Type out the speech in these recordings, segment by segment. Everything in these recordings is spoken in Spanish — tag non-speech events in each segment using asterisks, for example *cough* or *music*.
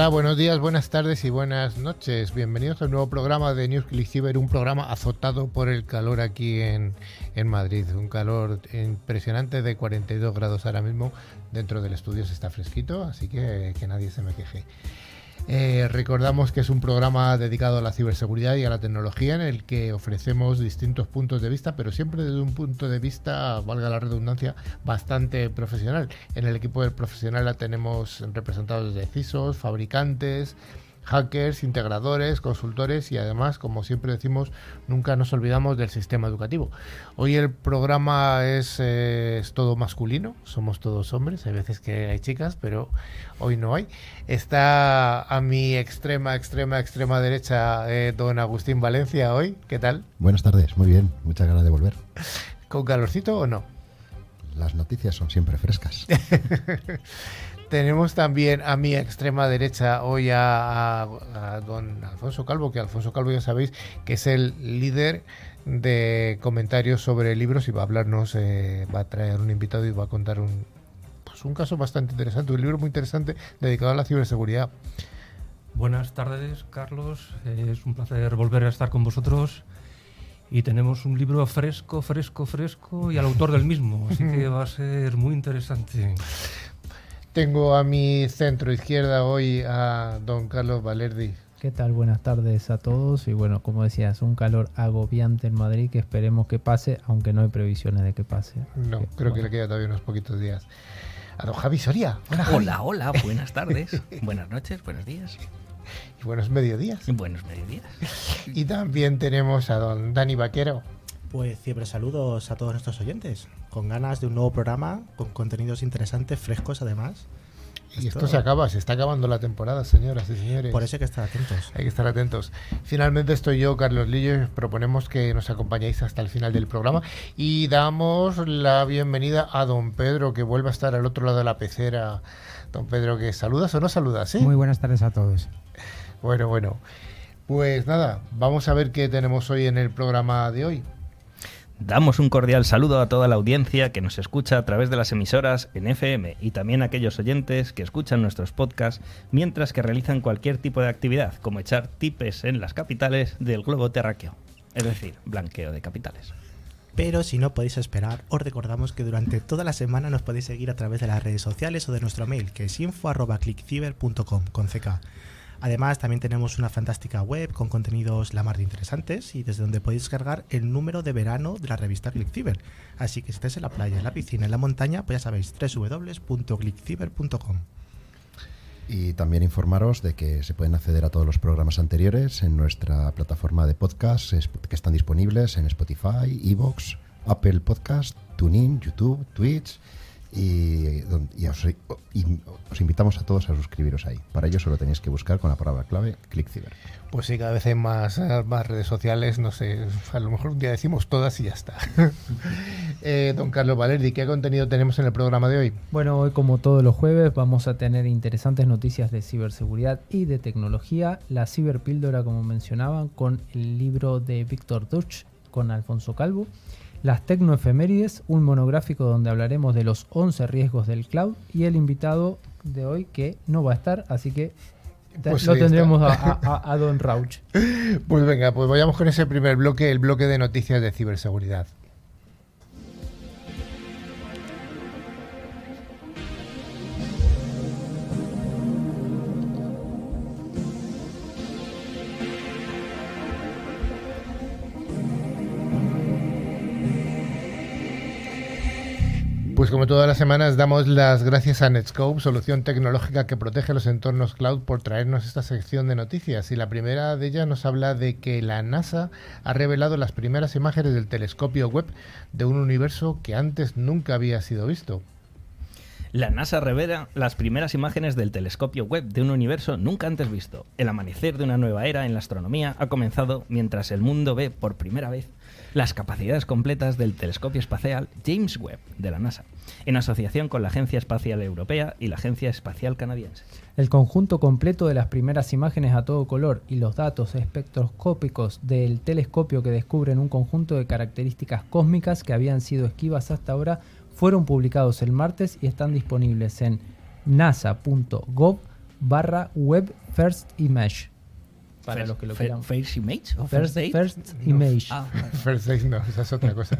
Hola, buenos días, buenas tardes y buenas noches. Bienvenidos al nuevo programa de News Click un programa azotado por el calor aquí en, en, Madrid. Un calor impresionante de 42 grados ahora mismo. Dentro del estudio se está fresquito, así que que nadie se me queje. Eh, recordamos que es un programa dedicado a la ciberseguridad y a la tecnología en el que ofrecemos distintos puntos de vista, pero siempre desde un punto de vista, valga la redundancia, bastante profesional. En el equipo del profesional tenemos representados de CISOs, fabricantes, hackers, integradores, consultores y además, como siempre decimos, nunca nos olvidamos del sistema educativo. Hoy el programa es, eh, todo masculino, somos todos hombres, hay veces que hay chicas, pero hoy no hay. Está a mi extrema, extrema, extrema derecha eh, don Agustín Valencia hoy. ¿Qué tal? Buenas tardes, muy bien, muchas ganas de volver. ¿Con calorcito o no? Las noticias son siempre frescas. *laughs* Tenemos también a mi extrema derecha hoy a, don Alfonso Calvo, que Alfonso Calvo ya sabéis que es el líder de comentarios sobre libros y va a hablarnos, eh, va a traer un invitado y va a contar un, pues un caso bastante interesante, un libro muy interesante dedicado a la ciberseguridad. Buenas tardes, Carlos. Es un placer volver a estar con vosotros. Y tenemos un libro fresco, fresco, fresco y al autor del mismo, así que *laughs* va a ser muy interesante. Tengo a mi centro izquierda hoy a don Carlos Valerdi. ¿Qué tal? Buenas tardes a todos. Y bueno, como decías, un calor agobiante en Madrid que esperemos que pase, aunque no hay previsiones de que pase. No, creo que le queda todavía unos poquitos días. A don Javi Soria. Hola, hola, buenas tardes, *laughs* buenas noches, buenos días. Y buenos mediodías. Y buenos mediodías. Y también tenemos a don Dani Vaquero. Pues siempre saludos a todos nuestros oyentes, con ganas de un nuevo programa, con contenidos interesantes, frescos además. Y esto, se acaba, se está acabando la temporada, señoras y señores. Por eso hay que estar atentos. Hay que estar atentos. Finalmente estoy yo, Carlos Lillo, y proponemos que nos acompañéis hasta el final del programa y damos la bienvenida a don Pedro, que vuelve a estar al otro lado de la pecera. Don Pedro, que saludas o no saludas, Muy buenas tardes a todos. Bueno, bueno. Pues nada, vamos a ver qué tenemos hoy en el programa de hoy. Damos un cordial saludo a toda la audiencia que nos escucha a través de las emisoras en FM y también a aquellos oyentes que escuchan nuestros podcasts mientras que realizan cualquier tipo de actividad, como echar tipes en las capitales del globo terráqueo, es decir, blanqueo de capitales. Pero si no podéis esperar, os recordamos que durante toda la semana nos podéis seguir a través de las redes sociales o de nuestro mail, que es info.clickciber.com con CK. Además, también tenemos una fantástica web con contenidos la mar de interesantes y desde donde podéis cargar el número de verano de la revista ClickCiber. Así que si estáis en la playa, en la piscina, en la montaña, pues ya sabéis, www.clickciber.com. Y también informaros de que se pueden acceder a todos los programas anteriores en nuestra plataforma de podcast que están disponibles en Spotify, Evox, Apple Podcast, TuneIn, YouTube, Twitch y, os, invitamos a todos a suscribiros ahí. Para ello solo tenéis que buscar con la palabra clave ClickCiber. Pues sí, cada vez hay más, más redes sociales, no sé, a lo mejor un día decimos todas y ya está. *laughs* Eh, don Carlos Valerdi, ¿qué contenido tenemos en el programa de hoy? Bueno, hoy como todos los jueves vamos a tener interesantes noticias de ciberseguridad y de tecnología, la ciberpíldora como mencionaban, con el libro de Víctor Duch con Alfonso Calvo las tecnoefemérides, un monográfico donde hablaremos de los 11 riesgos del cloud y el invitado de hoy que no va a estar, así que pues lo tendremos a, a, *laughs* Don Rauch. Pues venga, pues vayamos con ese primer bloque, el bloque de noticias de ciberseguridad. Pues como todas las semanas damos las gracias a Netscope, solución tecnológica que protege los entornos cloud, por traernos esta sección de noticias. Y la primera de ellas nos habla de que la NASA ha revelado las primeras imágenes del telescopio web de un universo que antes nunca había sido visto. La NASA revela las primeras imágenes del telescopio web de un universo nunca antes visto. El amanecer de una nueva era en la astronomía ha comenzado mientras el mundo ve por primera vez las capacidades completas del telescopio espacial James Webb de la NASA, en asociación con la Agencia Espacial Europea y la Agencia Espacial Canadiense. El conjunto completo de las primeras imágenes a todo color y los datos espectroscópicos del telescopio que descubren un conjunto de características cósmicas que habían sido esquivas hasta ahora fueron publicados el martes y están disponibles en nasa.gov barra web first image. Para First- los que lo quieran. First Image o First, First Date? first image. Ah. *laughs* First Days no, esa es otra cosa.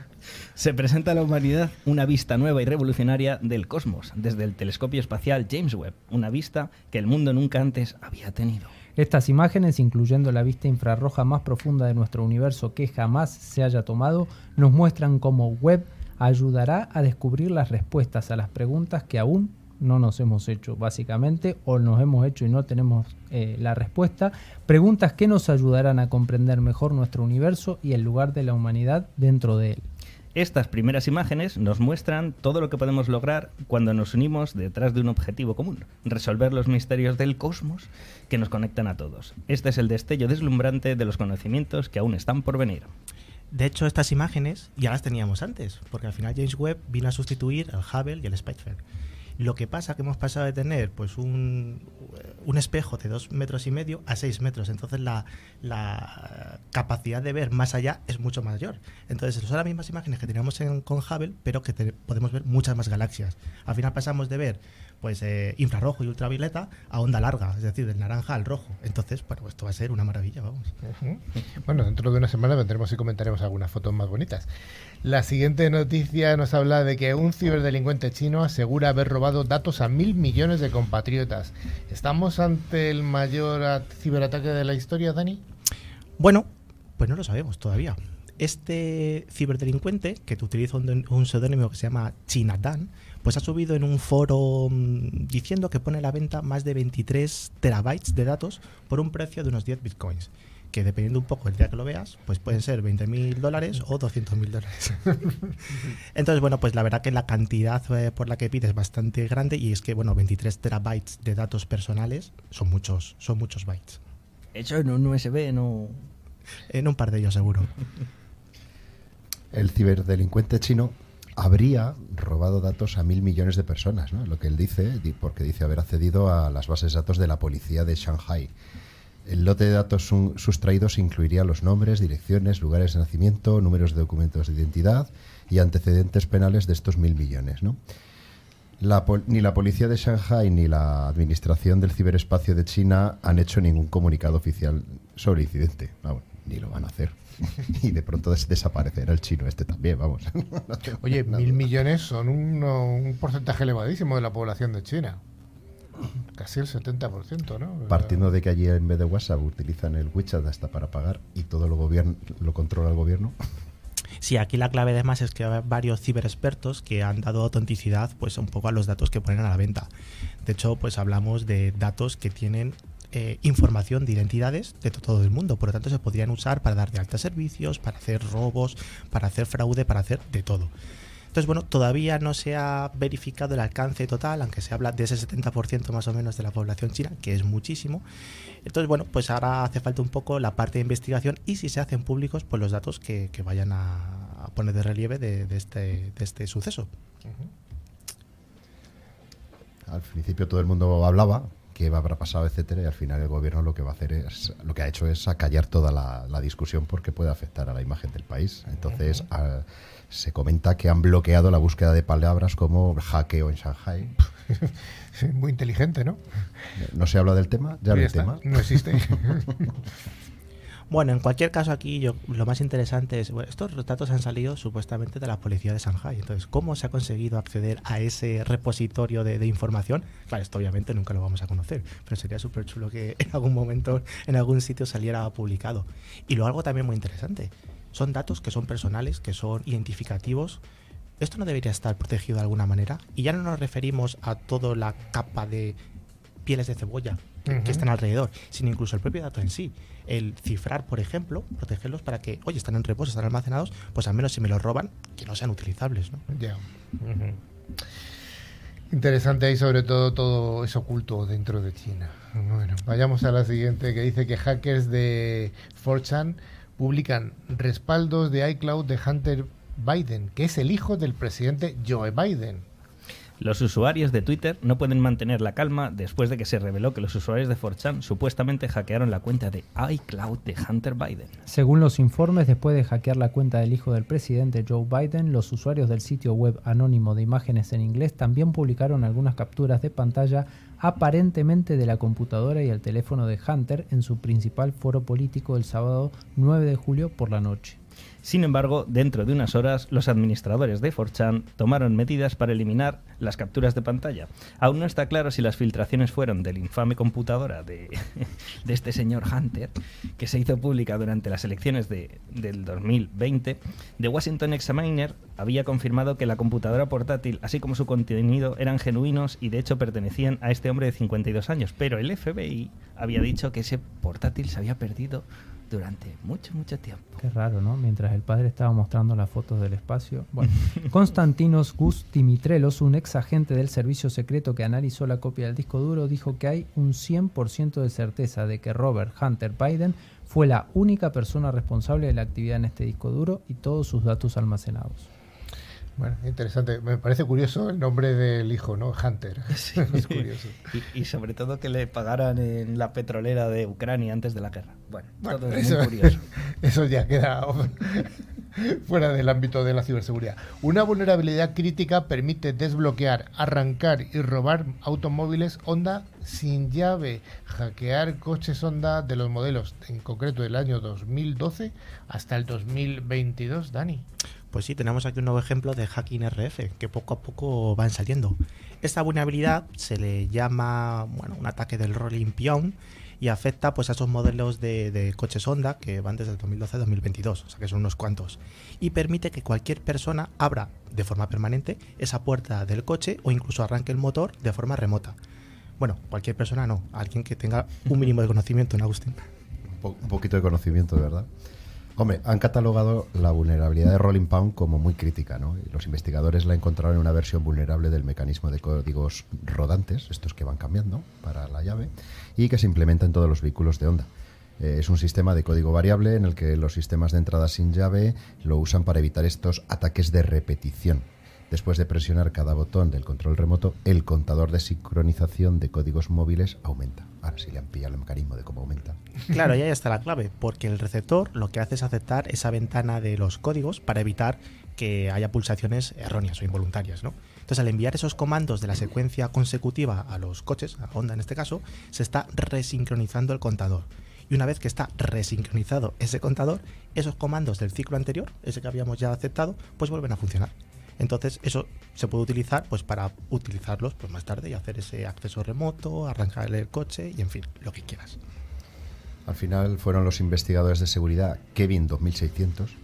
*laughs* Se presenta a la humanidad una vista nueva y revolucionaria del cosmos desde el telescopio espacial James Webb, una vista que el mundo nunca antes había tenido. Estas imágenes, incluyendo la vista infrarroja más profunda de nuestro universo que jamás se haya tomado, nos muestran cómo Webb ayudará a descubrir las respuestas a las preguntas que aún no nos hemos hecho, básicamente, o nos hemos hecho y no tenemos eh, la respuesta. Preguntas que nos ayudarán a comprender mejor nuestro universo y el lugar de la humanidad dentro de él. Estas primeras imágenes nos muestran todo lo que podemos lograr cuando nos unimos detrás de un objetivo común, resolver los misterios del cosmos que nos conectan a todos. Este es el destello deslumbrante de los conocimientos que aún están por venir. De hecho, estas imágenes ya las teníamos antes, porque al final James Webb vino a sustituir al Hubble y al Spitfire. Lo que pasa que hemos pasado de tener pues un, un espejo de dos metros y medio a seis metros. Entonces la, la capacidad de ver más allá es mucho mayor. Entonces son las mismas imágenes que teníamos en- con Hubble, pero que podemos ver muchas más galaxias. Al final pasamos de ver pues eh, infrarrojo y ultravioleta a onda larga, es decir, del naranja al rojo. Entonces, bueno, esto va a ser una maravilla, vamos. Bueno, dentro de una semana vendremos y comentaremos algunas fotos más bonitas. La siguiente noticia nos habla de que un ciberdelincuente chino asegura haber robado datos a mil millones de compatriotas. ¿Estamos ante el mayor ciberataque de la historia, Dani? Bueno, pues no lo sabemos todavía. Este ciberdelincuente, que utiliza un, un seudónimo que se llama Chinatan, pues ha subido en un foro mm, diciendo que pone a la venta más de 23 terabytes de datos por un precio de unos 10 bitcoins. Que dependiendo un poco el día que lo veas, pues pueden ser 20 mil dólares o 200 mil dólares. *laughs* Entonces, bueno, pues la verdad que la cantidad eh, por la que pide es bastante grande y es que, bueno, 23 terabytes de datos personales son muchos, son muchos bytes. Hecho en un USB, no... En un par de ellos seguro. *laughs* El ciberdelincuente chino habría robado datos a mil millones de personas, ¿no? Lo que él dice, di- porque dice haber accedido a las bases de datos de la policía de Shanghai. El lote de datos sustraídos incluiría los nombres, direcciones, lugares de nacimiento, números de documentos de identidad y antecedentes penales de estos mil millones, ¿no? Ni la policía de Shanghai ni la administración del ciberespacio de China han hecho ningún comunicado oficial sobre el incidente. Vamos, ni lo van a hacer. *laughs* y de pronto des- desaparecerá el chino este también, vamos. *laughs* No Oye, mil duda. millones son un porcentaje elevadísimo de la población de China. Casi el 70%, ¿no? Partiendo de que allí en vez de WhatsApp utilizan el WeChat hasta para pagar y todo lo, gobierno, lo controla el gobierno. *laughs* Sí, aquí la clave además es que hay varios ciberexpertos que han dado autenticidad pues un poco a los datos que ponen a la venta. De hecho, pues hablamos de datos que tienen eh, información de identidades de to- todo el mundo, por lo tanto se podrían usar para dar de alta servicios, para hacer robos, para hacer fraude, para hacer de todo. Entonces, bueno, todavía no se ha verificado el alcance total, aunque se habla de ese 70% más o menos de la población china, que es muchísimo. Entonces, bueno, pues ahora hace falta un poco la parte de investigación y si se hacen públicos, pues los datos que, vayan a, poner de relieve de, este, de este suceso. Al principio todo el mundo hablaba que habrá pasado, etcétera, y al final el gobierno lo que va a hacer es, lo que ha hecho es acallar toda la, la discusión porque puede afectar a la imagen del país. Entonces a- se comenta que han bloqueado la búsqueda de palabras como hackeo en Shanghai. *laughs* Muy inteligente, ¿no? No se habla del tema, ya no hay tema. No existe. *laughs* Bueno, en cualquier caso aquí yo, lo más interesante es, bueno, estos datos han salido supuestamente de la policía de Shanghai. Entonces, ¿cómo se ha conseguido acceder a ese repositorio de, de información? Claro, esto obviamente nunca lo vamos a conocer, pero sería súper chulo que *laughs* en algún momento, en algún sitio saliera publicado. Y luego algo también muy interesante, son datos que son personales, que son identificativos. Esto no debería estar protegido de alguna manera. Y ya no nos referimos a toda la capa de pieles de cebolla que, que Ujú. están alrededor, sino incluso el propio dato en sí. El cifrar, por ejemplo, protegerlos para que, oye, están en reposo, están almacenados, pues al menos si me los roban, que no sean utilizables, ¿no? Ya. Ujú. Interesante ahí sobre todo todo es oculto dentro de China. Bueno, vayamos a la siguiente que dice que hackers de 4chan publican respaldos de iCloud de Hunter Biden, que es el hijo del presidente Joe Biden. Los usuarios de Twitter no pueden mantener la calma después de que se reveló que los usuarios de 4chan supuestamente hackearon la cuenta de iCloud de Hunter Biden. Según los informes, después de hackear la cuenta del hijo del presidente Joe Biden, los usuarios del sitio web anónimo de imágenes en inglés también publicaron algunas capturas de pantalla aparentemente de la computadora y el teléfono de Hunter en su principal foro político el sábado 9 de julio por la noche. Sin embargo, dentro de unas horas, los administradores de 4chan tomaron medidas para eliminar las capturas de pantalla. Aún no está claro si las filtraciones fueron del infame computadora de, *laughs* de este señor Hunter, que se hizo pública durante las elecciones de, del 2020. The Washington Examiner había confirmado que la computadora portátil, así como su contenido, eran genuinos y de hecho pertenecían a este hombre de 52 años. Pero el FBI había dicho que ese portátil se había perdido durante mucho, mucho tiempo. Qué raro, ¿no? Mientras el padre estaba mostrando las fotos del espacio. Bueno, *laughs* Konstantinos Gus Dimitrelos, un ex agente del servicio secreto que analizó la copia del disco duro, dijo que hay un 100% de certeza de que Robert Hunter Biden fue la única persona responsable de la actividad en este disco duro y todos sus datos almacenados. Bueno, interesante. Me parece curioso el nombre del hijo, ¿no? Hunter. *laughs* Sí. *laughs* es curioso. *laughs* Y, y, sobre todo que le pagaran en la petrolera de Ucrania antes de la guerra. Bueno, Bueno, todo es eso, muy curioso. eso ya queda fuera del ámbito de la ciberseguridad. Una vulnerabilidad crítica permite desbloquear, arrancar y robar automóviles Honda sin llave, hackear coches Honda de los modelos, en concreto del año 2012 hasta el 2022. Dani. Pues sí, tenemos aquí un nuevo ejemplo de hacking RF que poco a poco van saliendo. Esta vulnerabilidad se le llama bueno, un ataque del rolling pion y afecta pues a esos modelos de, de coches Honda que van desde el 2012 a 2022, o sea que son unos cuantos. Y permite que cualquier persona abra de forma permanente esa puerta del coche o incluso arranque el motor de forma remota. Bueno, cualquier persona no, alguien que tenga un mínimo de *laughs* conocimiento, ¿no, Agustín? Un, po- un poquito de conocimiento, de verdad. Hombre, han catalogado la vulnerabilidad de Rolling Pound como muy crítica, ¿no? Los investigadores la encontraron en una versión vulnerable del mecanismo de códigos rodantes, estos que van cambiando para la llave, y que se implementa en todos los vehículos de Honda. Eh, es un sistema de código variable en el que los sistemas de entrada sin llave lo usan para evitar estos ataques de repetición. Después de presionar cada botón del control remoto, el contador de sincronización de códigos móviles aumenta. Ahora sí le han pillado el mecanismo de cómo aumenta. Claro, y ahí está la clave, porque el receptor lo que hace es aceptar esa ventana de los códigos para evitar que haya pulsaciones erróneas o involuntarias, ¿no? Entonces, al enviar esos comandos de la secuencia consecutiva a los coches, a Honda en este caso, se está resincronizando el contador. Y una vez que está resincronizado ese contador, esos comandos del ciclo anterior, ese que habíamos ya aceptado, pues vuelven a funcionar. Entonces, eso se puede utilizar pues para utilizarlos pues, más tarde y hacer ese acceso remoto, arrancar el coche y en fin, lo que quieras. Al final fueron los investigadores de seguridad Kevin 2600,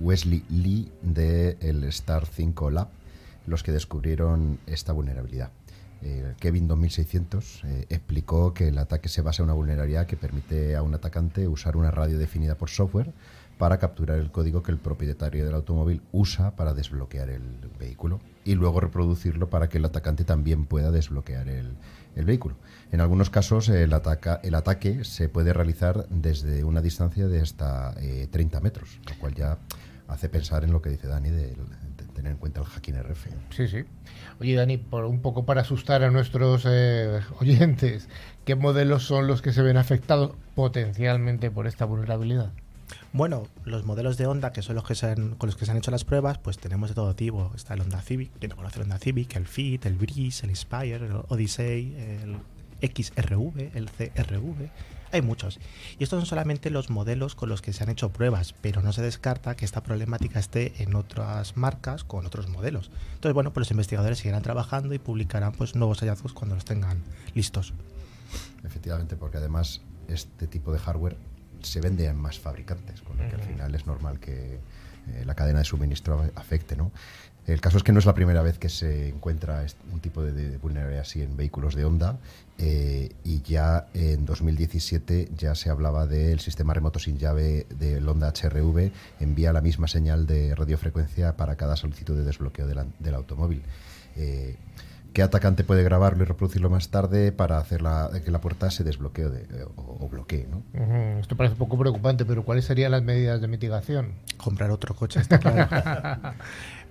Wesley Lee de el Star 5 Lab los que descubrieron esta vulnerabilidad. Eh, Kevin 2600 eh, explicó que el ataque se basa en una vulnerabilidad que permite a un atacante usar una radio definida por software para capturar el código que el propietario del automóvil usa para desbloquear el vehículo y luego reproducirlo para que el atacante también pueda desbloquear el, vehículo. En algunos casos el, ataca, el ataque se puede realizar desde una distancia de hasta eh, 30 metros, lo cual ya hace pensar en lo que dice Dani de, de tener en cuenta el hacking RF. Sí, sí. Oye, Dani, por un poco para asustar a nuestros eh, *laughs* oyentes, ¿qué modelos son los que se ven afectados potencialmente por esta vulnerabilidad? Bueno, los modelos de Honda, que son los que se han, con los que se han hecho las pruebas, pues tenemos de todo tipo. Está el Honda Civic, quien no conoce el Honda Civic, el Fit, el Breeze, el Inspire, el Odyssey, el XRV, el CRV. Hay muchos. Y estos son solamente los modelos con los que se han hecho pruebas, pero no se descarta que esta problemática esté en otras marcas con otros modelos. Entonces, bueno, pues los investigadores seguirán trabajando y publicarán pues nuevos hallazgos cuando los tengan listos. Efectivamente, porque además este tipo de hardware se vende en más fabricantes, con lo que al final es normal que eh, la cadena de suministro afecte, ¿no? El caso es que no es la primera vez que se encuentra un tipo de, de vulnerabilidad así en vehículos de Honda eh, y ya en 2017 ya se hablaba del sistema remoto sin llave del Honda HRV envía la misma señal de radiofrecuencia para cada solicitud de desbloqueo de la, del automóvil. Eh, ¿Qué atacante puede grabarlo y reproducirlo más tarde para hacer la, que la puerta se desbloquee o, de, o, o bloquee? ¿no? Uh -huh. Esto parece un poco preocupante, pero ¿cuáles serían las medidas de mitigación? Comprar otro coche, está claro. *laughs*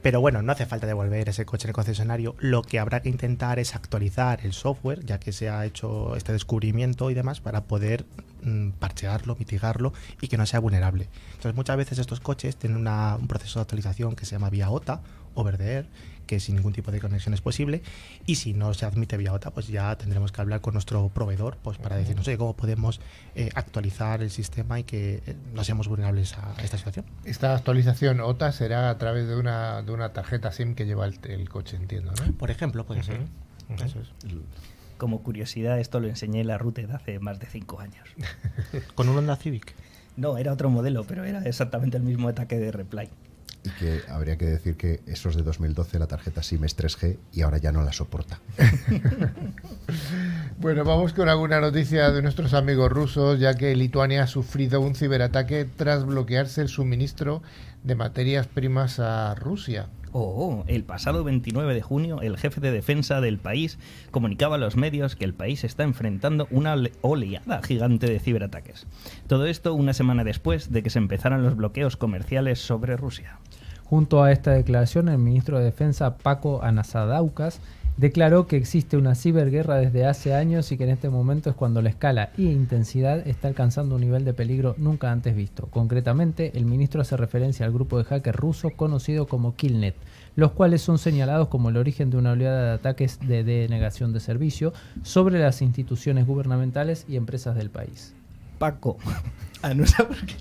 Pero bueno, no hace falta devolver ese coche en el concesionario. Lo que habrá que intentar es actualizar el software, ya que se ha hecho este descubrimiento y demás, para poder mmm, parchearlo, mitigarlo y que no sea vulnerable. Entonces, muchas veces estos coches tienen una, un proceso de actualización que se llama vía OTA over the air, que sin ningún tipo de conexión es posible. Y si no se admite vía OTA, pues ya tendremos que hablar con nuestro proveedor pues para decirnos oye, cómo podemos eh, actualizar el sistema y que eh, no seamos vulnerables a, a esta situación. Esta actualización OTA será a través de una, de una tarjeta SIM que lleva el, el coche, entiendo, ¿no? Por ejemplo, puede ser. Ujú. Eso es. Como curiosidad, esto lo enseñé en la Routed hace más de 5 años. *laughs* Con un Honda Civic. No, era otro modelo, pero era exactamente el mismo ataque de Reply. Y que habría que decir que esos de 2012 la tarjeta SIM es 3G y ahora ya no la soporta. *laughs* Bueno, vamos con alguna noticia de nuestros amigos rusos, ya que Lituania ha sufrido un ciberataque tras bloquearse el suministro de materias primas a Rusia. Oh, el pasado 29 de junio, el jefe de defensa del país comunicaba a los medios que el país está enfrentando una ole- oleada gigante de ciberataques. Todo esto una semana después de que se empezaran los bloqueos comerciales sobre Rusia. Junto a esta declaración, el ministro de Defensa Paco Anasadaucas declaró que existe una ciberguerra desde hace años y que en este momento es cuando la escala y intensidad está alcanzando un nivel de peligro nunca antes visto. Concretamente, el ministro hace referencia al grupo de hackers ruso conocido como Killnet, los cuales son señalados como el origen de una oleada de ataques de denegación de servicio sobre las instituciones gubernamentales y empresas del país. Paco. Ah, no sé por qué.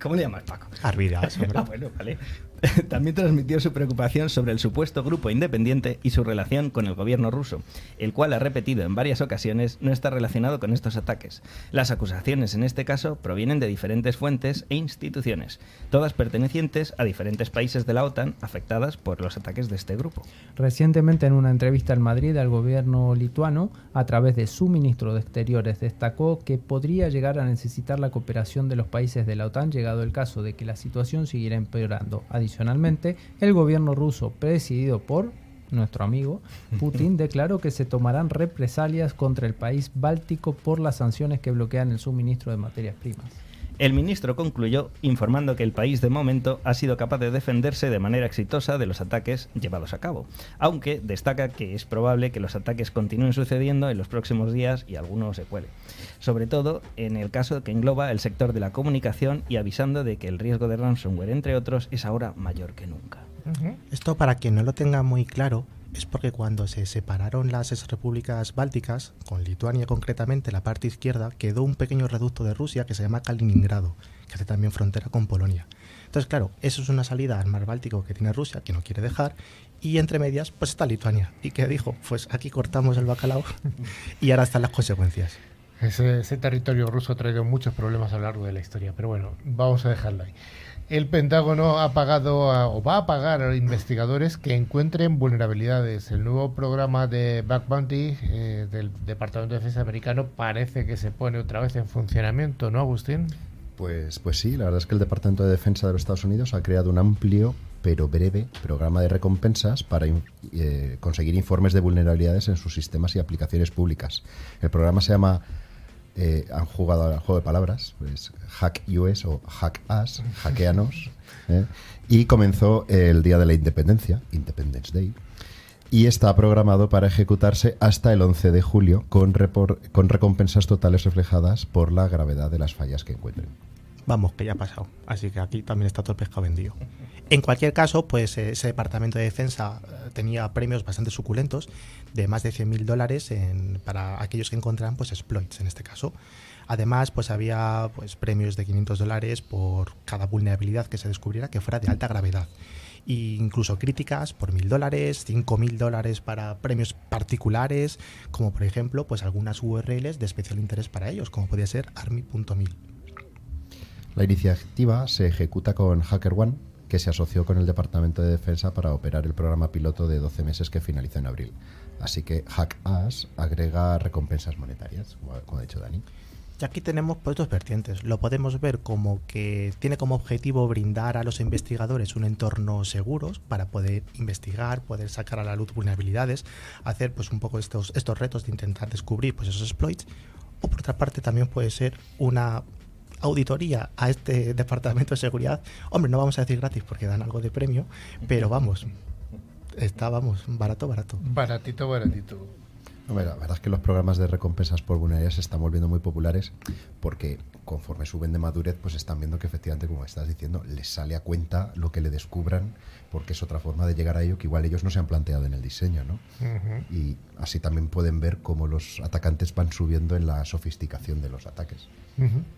¿Cómo le llamas Paco? Arvidas. *laughs* Ah, bueno, vale. *laughs* También transmitió su preocupación sobre el supuesto grupo independiente y su relación con el gobierno ruso, el cual ha repetido en varias ocasiones no está relacionado con estos ataques. Las acusaciones en este caso provienen de diferentes fuentes e instituciones, todas pertenecientes a diferentes países de la OTAN afectadas por los ataques de este grupo. Recientemente en una entrevista en Madrid al gobierno lituano, a través de su ministro de Exteriores, destacó que podría llegar a necesitar la cooperación de los países de la OTAN llegado el caso de que la situación siguiera empeorando. Adicionalmente, el gobierno ruso, presidido por nuestro amigo *laughs* Putin, declaró que se tomarán represalias contra el país báltico por las sanciones que bloquean el suministro de materias primas. El ministro concluyó informando que el país de momento ha sido capaz de defenderse de manera exitosa de los ataques llevados a cabo, aunque destaca que es probable que los ataques continúen sucediendo en los próximos días y alguno se cuele. Sobre todo en el caso que engloba el sector de la comunicación y avisando de que el riesgo de ransomware, entre otros, es ahora mayor que nunca. Esto para quien no lo tenga muy claro es porque cuando se separaron las repúblicas bálticas, con Lituania concretamente, la parte izquierda, quedó un pequeño reducto de Rusia que se llama Kaliningrado, que hace también frontera con Polonia. Entonces, claro, eso es una salida al mar Báltico que tiene Rusia, que no quiere dejar, y entre medias, pues está Lituania. ¿Y qué dijo? Pues aquí cortamos el bacalao *laughs* y ahora están las consecuencias. Ese, territorio ruso ha muchos problemas a lo largo de la historia, pero bueno, vamos a dejarlo ahí. El Pentágono ha pagado o va a pagar a investigadores que encuentren vulnerabilidades. El nuevo programa de Back Bounty eh, del Departamento de Defensa americano parece que se pone otra vez en funcionamiento, ¿no, Agustín? Pues, pues sí, la verdad es que el Departamento de Defensa de los Estados Unidos ha creado un amplio pero breve programa de recompensas para eh, conseguir informes de vulnerabilidades en sus sistemas y aplicaciones públicas. El programa se llama, eh, han jugado al juego de palabras, pues Hack US o Hack Us, hackeanos, *laughs* ¿eh? y comenzó el día de la independencia, Independence Day, y está programado para ejecutarse hasta el 11 de julio con, repor- con recompensas totales reflejadas por la gravedad de las fallas que encuentren. Vamos, que ya ha pasado. Así que aquí también está todo el pescado vendido. En cualquier caso, pues eh, ese departamento de defensa eh, tenía premios bastante suculentos de más de 100.000 dólares en- para aquellos que encontraran pues exploits en este caso. Además, pues había pues premios de 500 dólares por cada vulnerabilidad que se descubriera que fuera de alta gravedad. E incluso críticas por 1.000 dólares, 5.000 dólares para premios particulares, como por ejemplo pues algunas URLs de especial interés para ellos, como podía ser army.mil. La iniciativa se ejecuta con HackerOne, que se asoció con el Departamento de Defensa para operar el programa piloto de 12 meses que finalizó en abril. Así que HackAs agrega recompensas monetarias, como ha dicho Dani. Y aquí tenemos pues dos vertientes. Lo podemos ver como que tiene como objetivo brindar a los investigadores un entorno seguro para poder investigar, poder sacar a la luz vulnerabilidades, hacer pues un poco estos, estos retos de intentar descubrir pues esos exploits. O por otra parte también puede ser una auditoría a este departamento de seguridad. Hombre, no vamos a decir gratis porque dan algo de premio, pero vamos, *laughs* está, vamos, barato, barato. Baratito, baratito. La verdad es que los programas de recompensas por vulnerabilidad se están volviendo muy populares porque conforme suben de madurez, pues están viendo que efectivamente, como estás diciendo, les sale a cuenta lo que le descubran, porque es otra forma de llegar a ello que igual ellos no se han planteado en el diseño, ¿no? Y así también pueden ver cómo los atacantes van subiendo en la sofisticación de los ataques.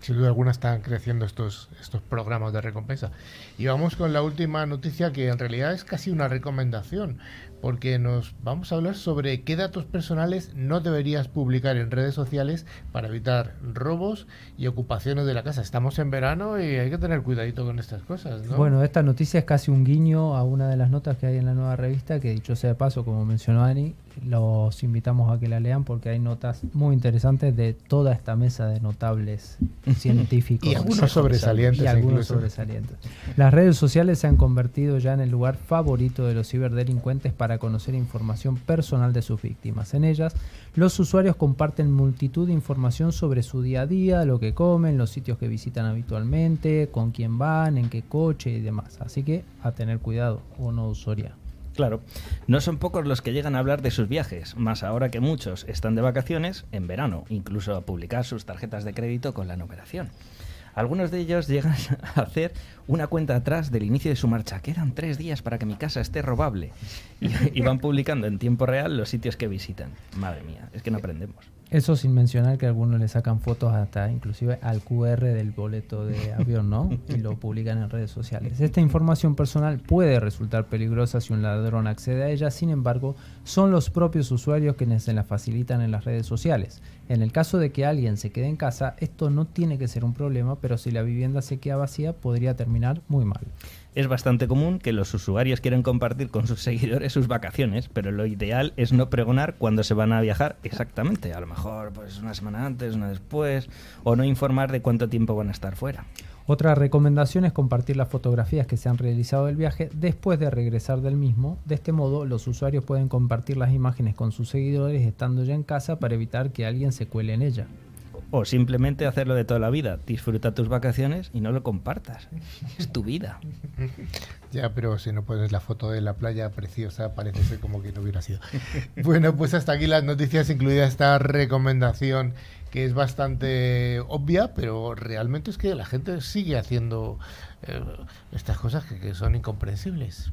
Sin duda alguna están creciendo estos, estos programas de recompensa. Y vamos con la última noticia que en realidad es casi una recomendación, porque nos vamos a hablar sobre qué datos personales no deberías publicar en redes sociales para evitar robos y ocupaciones de la casa. Estamos en verano y hay que tener cuidadito con estas cosas, ¿no? Bueno, esta noticia es casi un guiño a una de las notas que hay en la nueva revista, que dicho sea de paso, como mencionó Ani, los invitamos a que la lean porque hay notas muy interesantes de toda esta mesa de notables *laughs* científicos. y algunos sobresalientes. Y algunos incluso. sobresalientes. Las redes sociales se han convertido ya en el lugar favorito de los ciberdelincuentes para conocer información personal de sus víctimas. En ellas, los usuarios comparten multitud de información sobre su día a día, lo que comen, los sitios que visitan habitualmente, con quién van, en qué coche y demás. Así que a tener cuidado, o no usuaria. Claro, no son pocos los que llegan a hablar de sus viajes, más ahora que muchos están de vacaciones en verano, incluso a publicar sus tarjetas de crédito con la numeración. Algunos de ellos llegan *laughs* a hacer una cuenta atrás del inicio de su marcha. Quedan tres días para que mi casa esté robable. Y, y van publicando en tiempo real los sitios que visitan. Madre mía, es que no aprendemos. Eso sin mencionar que algunos le sacan fotos hasta inclusive al QR del boleto de *laughs* avión, ¿no? Y lo publican en redes sociales. Esta información personal puede resultar peligrosa si un ladrón accede a ella, sin embargo, son los propios usuarios quienes se la facilitan en las redes sociales. En el caso de que alguien se quede en casa, esto no tiene que ser un problema, pero si la vivienda se queda vacía, podría terminar muy mal. Es bastante común que los usuarios quieran compartir con sus seguidores sus vacaciones, pero lo ideal es no pregonar cuándo se van a viajar exactamente. A lo mejor pues una semana antes, una después, o no informar de cuánto tiempo van a estar fuera. Otra recomendación es compartir las fotografías que se han realizado del viaje después de regresar del mismo. De este modo, los usuarios pueden compartir las imágenes con sus seguidores estando ya en casa para evitar que alguien se cuele en ella. O simplemente hacerlo de toda la vida. Disfruta tus vacaciones y no lo compartas. Es tu vida. *laughs* Ya, pero si no pones la foto de la playa preciosa, parece ser como que no hubiera sido. Bueno, pues hasta aquí las noticias, incluida esta recomendación que es bastante obvia, pero realmente es que la gente sigue haciendo eh, estas cosas que, que son incomprensibles.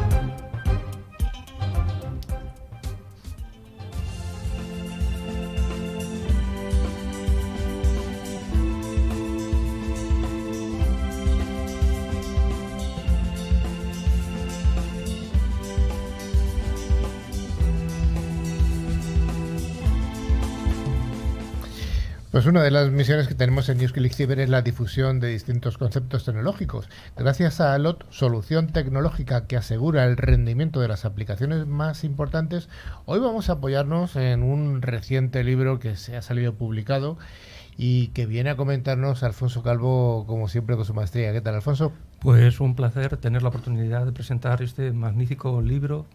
Pues una de las misiones que tenemos en NewsClick Cyber es la difusión de distintos conceptos tecnológicos. Gracias a ALOT, solución tecnológica que asegura el rendimiento de las aplicaciones más importantes, hoy vamos a apoyarnos en un reciente libro que se ha salido publicado y que viene a comentarnos Alfonso Calvo, como siempre, con su maestría. ¿Qué tal, Alfonso? Pues un placer tener la oportunidad de presentar este magnífico libro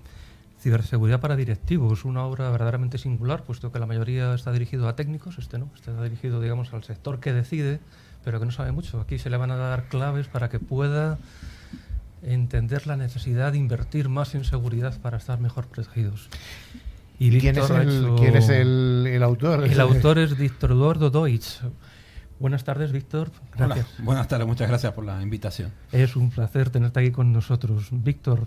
Ciberseguridad para directivos, una obra verdaderamente singular, puesto que la mayoría está dirigido a técnicos, este no, este está dirigido, digamos, al sector que decide, pero que no sabe mucho. Aquí se le van a dar claves para que pueda entender la necesidad de invertir más en seguridad para estar mejor protegidos. ¿Y quién es, el, hecho- quién es el, el autor? El autor es Víctor Eduardo Deutsch. Buenas tardes, Víctor. Hola, Gracias. buenas tardes, muchas gracias por la invitación. Es un placer tenerte aquí con nosotros. Víctor,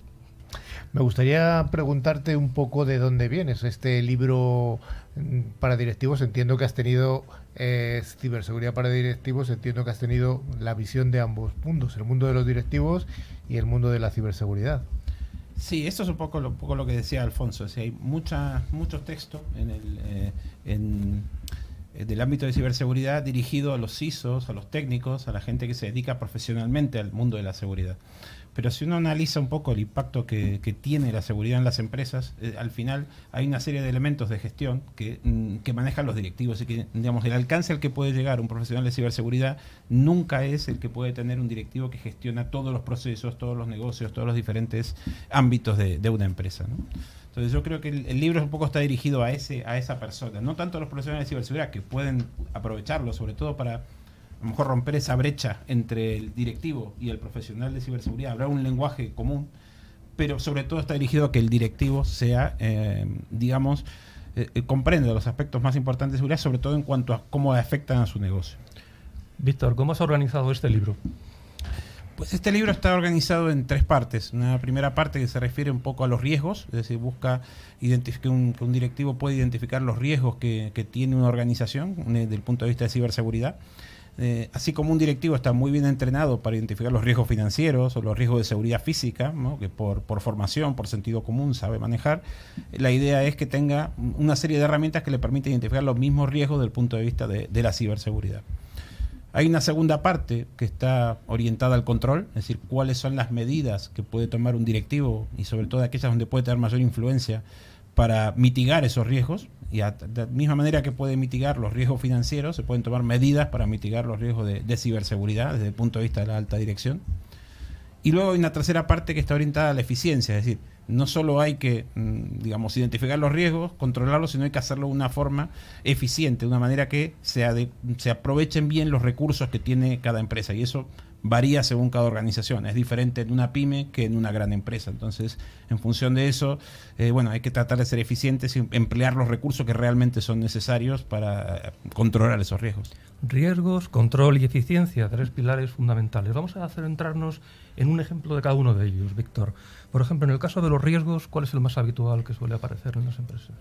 Me gustaría preguntarte un poco de dónde vienes. Este libro mm, para directivos, entiendo que has tenido eh, ciberseguridad para directivos, entiendo que has tenido la visión de ambos mundos, el mundo de los directivos y el mundo de la ciberseguridad. Sí, esto es un poco lo, poco lo que decía Alfonso. hay mucha, mucho texto en el, eh, eh, del ámbito de ciberseguridad dirigido a los CISOs, a los técnicos, a la gente que se dedica profesionalmente al mundo de la seguridad. Pero si uno analiza un poco el impacto que, tiene la seguridad en las empresas, eh, al final hay una serie de elementos de gestión que, mm, que manejan los directivos. Y que, digamos, el alcance al que puede llegar un profesional de ciberseguridad nunca es el que puede tener un directivo que gestiona todos los procesos, todos los negocios, todos los diferentes ámbitos de, una empresa. Entonces yo creo que el, el, libro un poco está dirigido a ese a esa persona, no tanto a los profesionales de ciberseguridad que pueden aprovecharlo, sobre todo para a lo mejor romper esa brecha entre el directivo y el profesional de ciberseguridad, habrá un lenguaje común, pero sobre todo está dirigido a que el directivo sea, eh, digamos, eh, eh, comprenda los aspectos más importantes de seguridad, sobre todo en cuanto a cómo afectan a su negocio. Víctor, ¿cómo has organizado este libro? Pues este libro está organizado en tres partes. Una primera parte que se refiere un poco a los riesgos, es decir, busca que un, que un directivo puede identificar los riesgos que, que tiene una organización desde el punto de vista de ciberseguridad. Eh, así como un directivo está muy bien entrenado para identificar los riesgos financieros o los riesgos de seguridad física, que por, por, formación, por sentido común sabe manejar, la idea es que tenga una serie de herramientas que le permiten identificar los mismos riesgos desde el punto de vista de, de la ciberseguridad. Hay una segunda parte que está orientada al control, es decir, cuáles son las medidas que puede tomar un directivo y sobre todo aquellas donde puede tener mayor influencia para mitigar esos riesgos. Y de la misma manera que puede mitigar los riesgos financieros, se pueden tomar medidas para mitigar los riesgos de, ciberseguridad desde el punto de vista de la alta dirección. Y luego hay una tercera parte que está orientada a la eficiencia, es decir, no solo hay que, mm, digamos, identificar los riesgos, controlarlos, sino hay que hacerlo de una forma eficiente, de una manera que se, se aprovechen bien los recursos que tiene cada empresa. Y eso varía según cada organización. Es diferente en una pyme que en una gran empresa. Entonces, en función de eso, eh, bueno, hay que tratar de ser eficientes y emplear los recursos que realmente son necesarios para controlar esos riesgos. Riesgos, control y eficiencia, tres pilares fundamentales. Vamos a centrarnos en un ejemplo de cada uno de ellos, Víctor. Por ejemplo, en el caso de los riesgos, ¿cuál es el más habitual que suele aparecer en las empresas?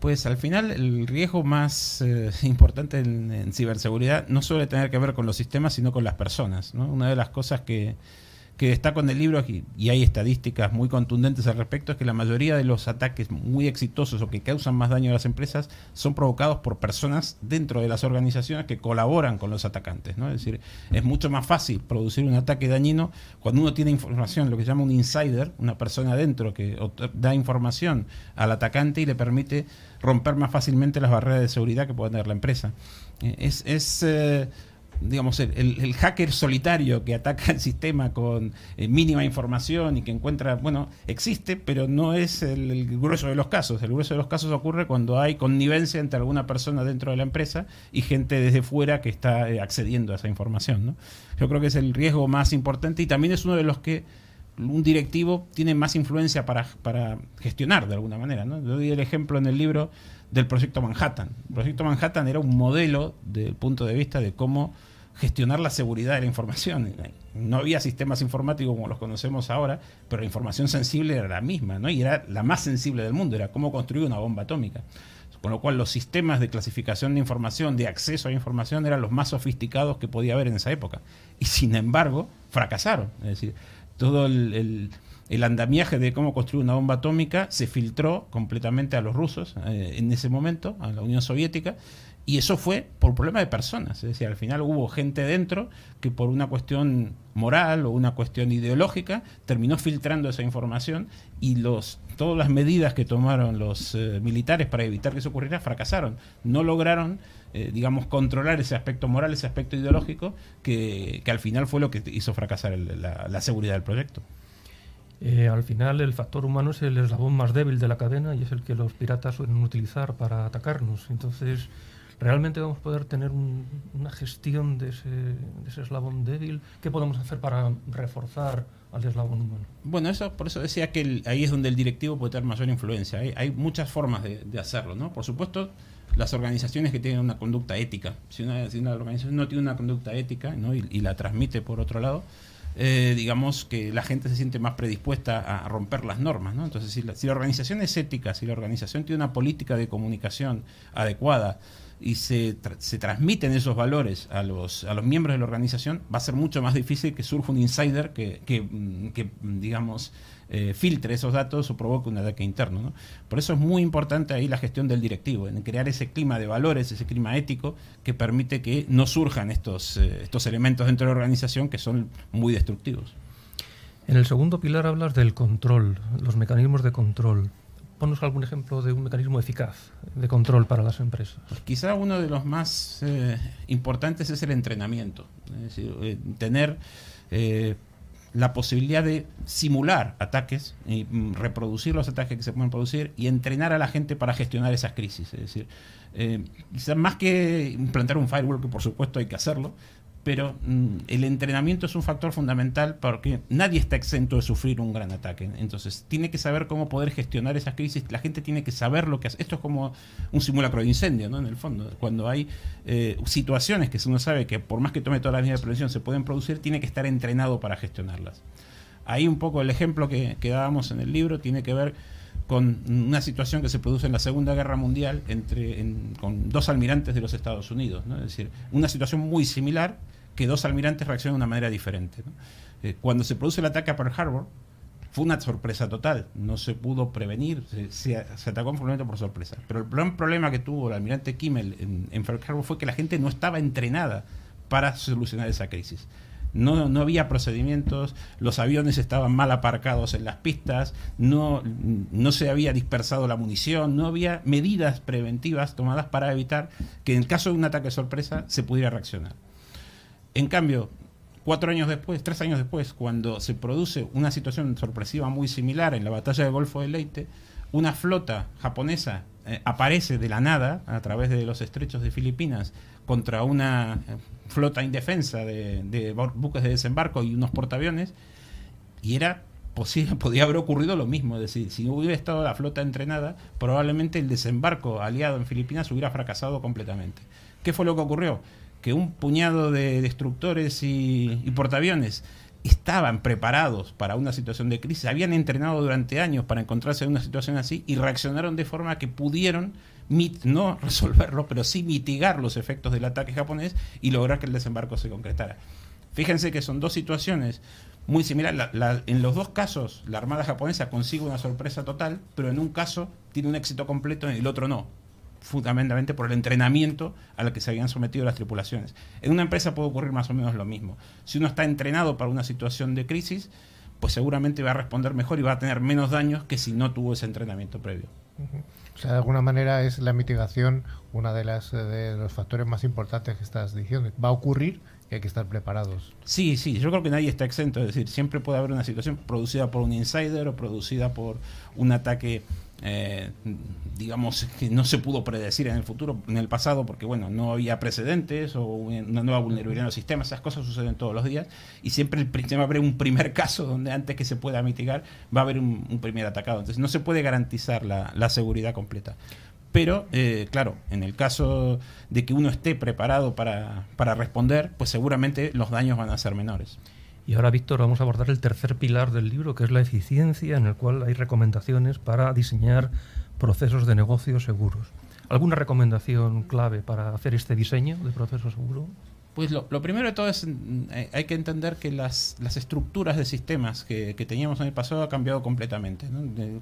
Pues al final el riesgo más eh, *laughs* importante en, en, ciberseguridad no suele tener que ver con los sistemas, sino con las personas. ¿no? Una de las cosas que, que destaco en el libro, y hay estadísticas muy contundentes al respecto, es que la mayoría de los ataques muy exitosos o que causan más daño a las empresas son provocados por personas dentro de las organizaciones que colaboran con los atacantes. ¿no? Es decir, es mucho más fácil producir un ataque dañino cuando uno tiene información, lo que se llama un insider, una persona dentro que da información al atacante y le permite romper más fácilmente las barreras de seguridad que puede tener la empresa. Es, es eh, digamos, el, el, hacker solitario que ataca el sistema con eh, mínima información y que encuentra, bueno, existe, pero no es el, el, grueso de los casos. El grueso de los casos ocurre cuando hay connivencia entre alguna persona dentro de la empresa y gente desde fuera que está eh, accediendo a esa información. ¿no? Yo creo que es el riesgo más importante y también es uno de los que un directivo tiene más influencia para, para gestionar de alguna manera. ¿no? Yo doy el ejemplo en el libro del proyecto Manhattan. El proyecto Manhattan era un modelo del punto de vista de cómo gestionar la seguridad de la información. No había sistemas informáticos como los conocemos ahora, pero la información sensible era la misma, ¿no? Y era la más sensible del mundo, era cómo construir una bomba atómica. Con lo cual los sistemas de clasificación de información, de acceso a información, eran los más sofisticados que podía haber en esa época. Y sin embargo, fracasaron. Es decir, todo el, andamiaje de cómo construir una bomba atómica se filtró completamente a los rusos eh, en ese momento, a la Unión Soviética, y eso fue por problema de personas. Es decir, al final hubo gente dentro que por una cuestión moral o una cuestión ideológica terminó filtrando esa información y los, todas las medidas que tomaron los eh, militares para evitar que eso ocurriera fracasaron. No lograron, eh, digamos, controlar ese aspecto moral, ese aspecto ideológico, que, que al final fue lo que hizo fracasar la seguridad del proyecto. Eh, al final el factor humano es el eslabón más débil de la cadena y es el que los piratas suelen utilizar para atacarnos. Entonces, ¿realmente vamos a poder tener un, una gestión de ese, de ese, eslabón débil? ¿Qué podemos hacer para reforzar al eslabón humano? Bueno, eso por eso decía que ahí es donde el directivo puede tener mayor influencia. Hay, muchas formas de, de, hacerlo, ¿no? Por supuesto, las organizaciones que tienen una conducta ética. Si una, si una organización no tiene una conducta ética ¿no? y, y la transmite por otro lado, eh, digamos que la gente se siente más predispuesta a romper las normas. ¿no? Entonces, si la, si la, organización es ética, si la organización tiene una política de comunicación adecuada, y se, tra- se transmiten esos valores a los, a los miembros de la organización, va a ser mucho más difícil que surja un insider que, que, mm, mm, digamos, eh, filtre esos datos o provoque un ataque interno. ¿no? Por eso es muy importante ahí la gestión del directivo, en crear ese clima de valores, ese clima ético que permite que no surjan estos, eh, estos elementos dentro de la organización que son muy destructivos. En el segundo pilar hablas del control, los mecanismos de control. Ponos algún ejemplo de un mecanismo eficaz de control para las empresas. Pues quizá uno de los más eh, importantes es el entrenamiento. Eh, tener eh, la posibilidad de simular ataques y mm, reproducir los ataques que se pueden producir y entrenar a la gente para gestionar esas crisis. Es decir, eh, quizá más que implantar un firewall, que por supuesto hay que hacerlo, pero mm, el entrenamiento es un factor fundamental porque nadie está exento de sufrir un gran ataque. Entonces, tiene que saber cómo poder gestionar esas crisis. La gente tiene que saber lo que hace. Esto es como un simulacro de incendio, ¿no? En el fondo, cuando hay eh, situaciones que uno sabe que por más que tome todas las medidas de prevención se pueden producir, tiene que estar entrenado para gestionarlas. Ahí un poco el ejemplo que, dábamos en el libro tiene que ver con una situación que se produce en la Segunda Guerra Mundial entre, en- con dos almirantes de los Estados Unidos. ¿no? Es decir, una situación muy similar que dos almirantes reaccionan de una manera diferente. Eh, cuando se produce el ataque a Pearl Harbor, fue una sorpresa total, no se pudo prevenir, se, se- se atacó completamente por sorpresa. Pero el gran problema que tuvo el almirante Kimmel en, en Pearl Harbor fue que la gente no estaba entrenada para solucionar esa crisis. No, no había procedimientos, los aviones estaban mal aparcados en las pistas, no, no se había dispersado la munición, no había medidas preventivas tomadas para evitar que en caso de un ataque sorpresa se pudiera reaccionar. En cambio, cuatro años después, tres años después, cuando se produce una situación sorpresiva muy similar en la batalla del Golfo de Leyte, una flota japonesa eh, aparece de la nada a través de los estrechos de Filipinas contra una eh, flota indefensa de, de bu- buques de desembarco y unos portaaviones y era posible, *laughs* podía haber ocurrido lo mismo, es decir, si hubiera estado la flota entrenada, probablemente el desembarco aliado en Filipinas hubiera fracasado completamente. ¿Qué fue lo que ocurrió? Que un puñado de destructores y, portaaviones estaban preparados para una situación de crisis, habían entrenado durante años para encontrarse en una situación así y reaccionaron de forma que pudieron no *laughs* resolverlo, pero sí mitigar los efectos del ataque japonés y lograr que el desembarco se concretara. Fíjense que son dos situaciones muy similares. La- la- en los dos casos, la Armada japonesa consigue una sorpresa total, pero en un caso tiene un éxito completo en el otro no. Fundamentalmente por el entrenamiento al que se habían sometido las tripulaciones. En una empresa puede ocurrir más o menos lo mismo. Si uno está entrenado para una situación de crisis, pues seguramente va a responder mejor y va a tener menos daños que si no tuvo ese entrenamiento previo. O sea, de alguna manera es la mitigación una de las eh, de los factores más importantes que estás diciendo. Va a ocurrir y hay que estar preparados. Sí, sí, yo creo que nadie está exento, es decir, siempre puede haber una situación producida por un insider o producida por un ataque, eh, digamos, que no se pudo predecir en el futuro, en el pasado, porque bueno, no había precedentes o una nueva vulnerabilidad en los sistemas, esas cosas suceden todos los días y siempre el, va a haber un primer caso donde antes que se pueda mitigar va a haber un, un primer atacado, entonces no se puede garantizar la, la seguridad completa. Pero, eh, claro, en el caso de que uno esté preparado para, para responder, pues seguramente los daños van a ser menores. Y ahora, Víctor, vamos a abordar el tercer pilar del libro, que es la eficiencia, en el cual hay recomendaciones para diseñar procesos de negocio seguros. ¿Alguna recomendación clave para hacer este diseño de proceso seguro? Pues lo, primero de todo es, mm, eh, hay que entender que las, las estructuras de sistemas que, teníamos en el pasado han cambiado completamente.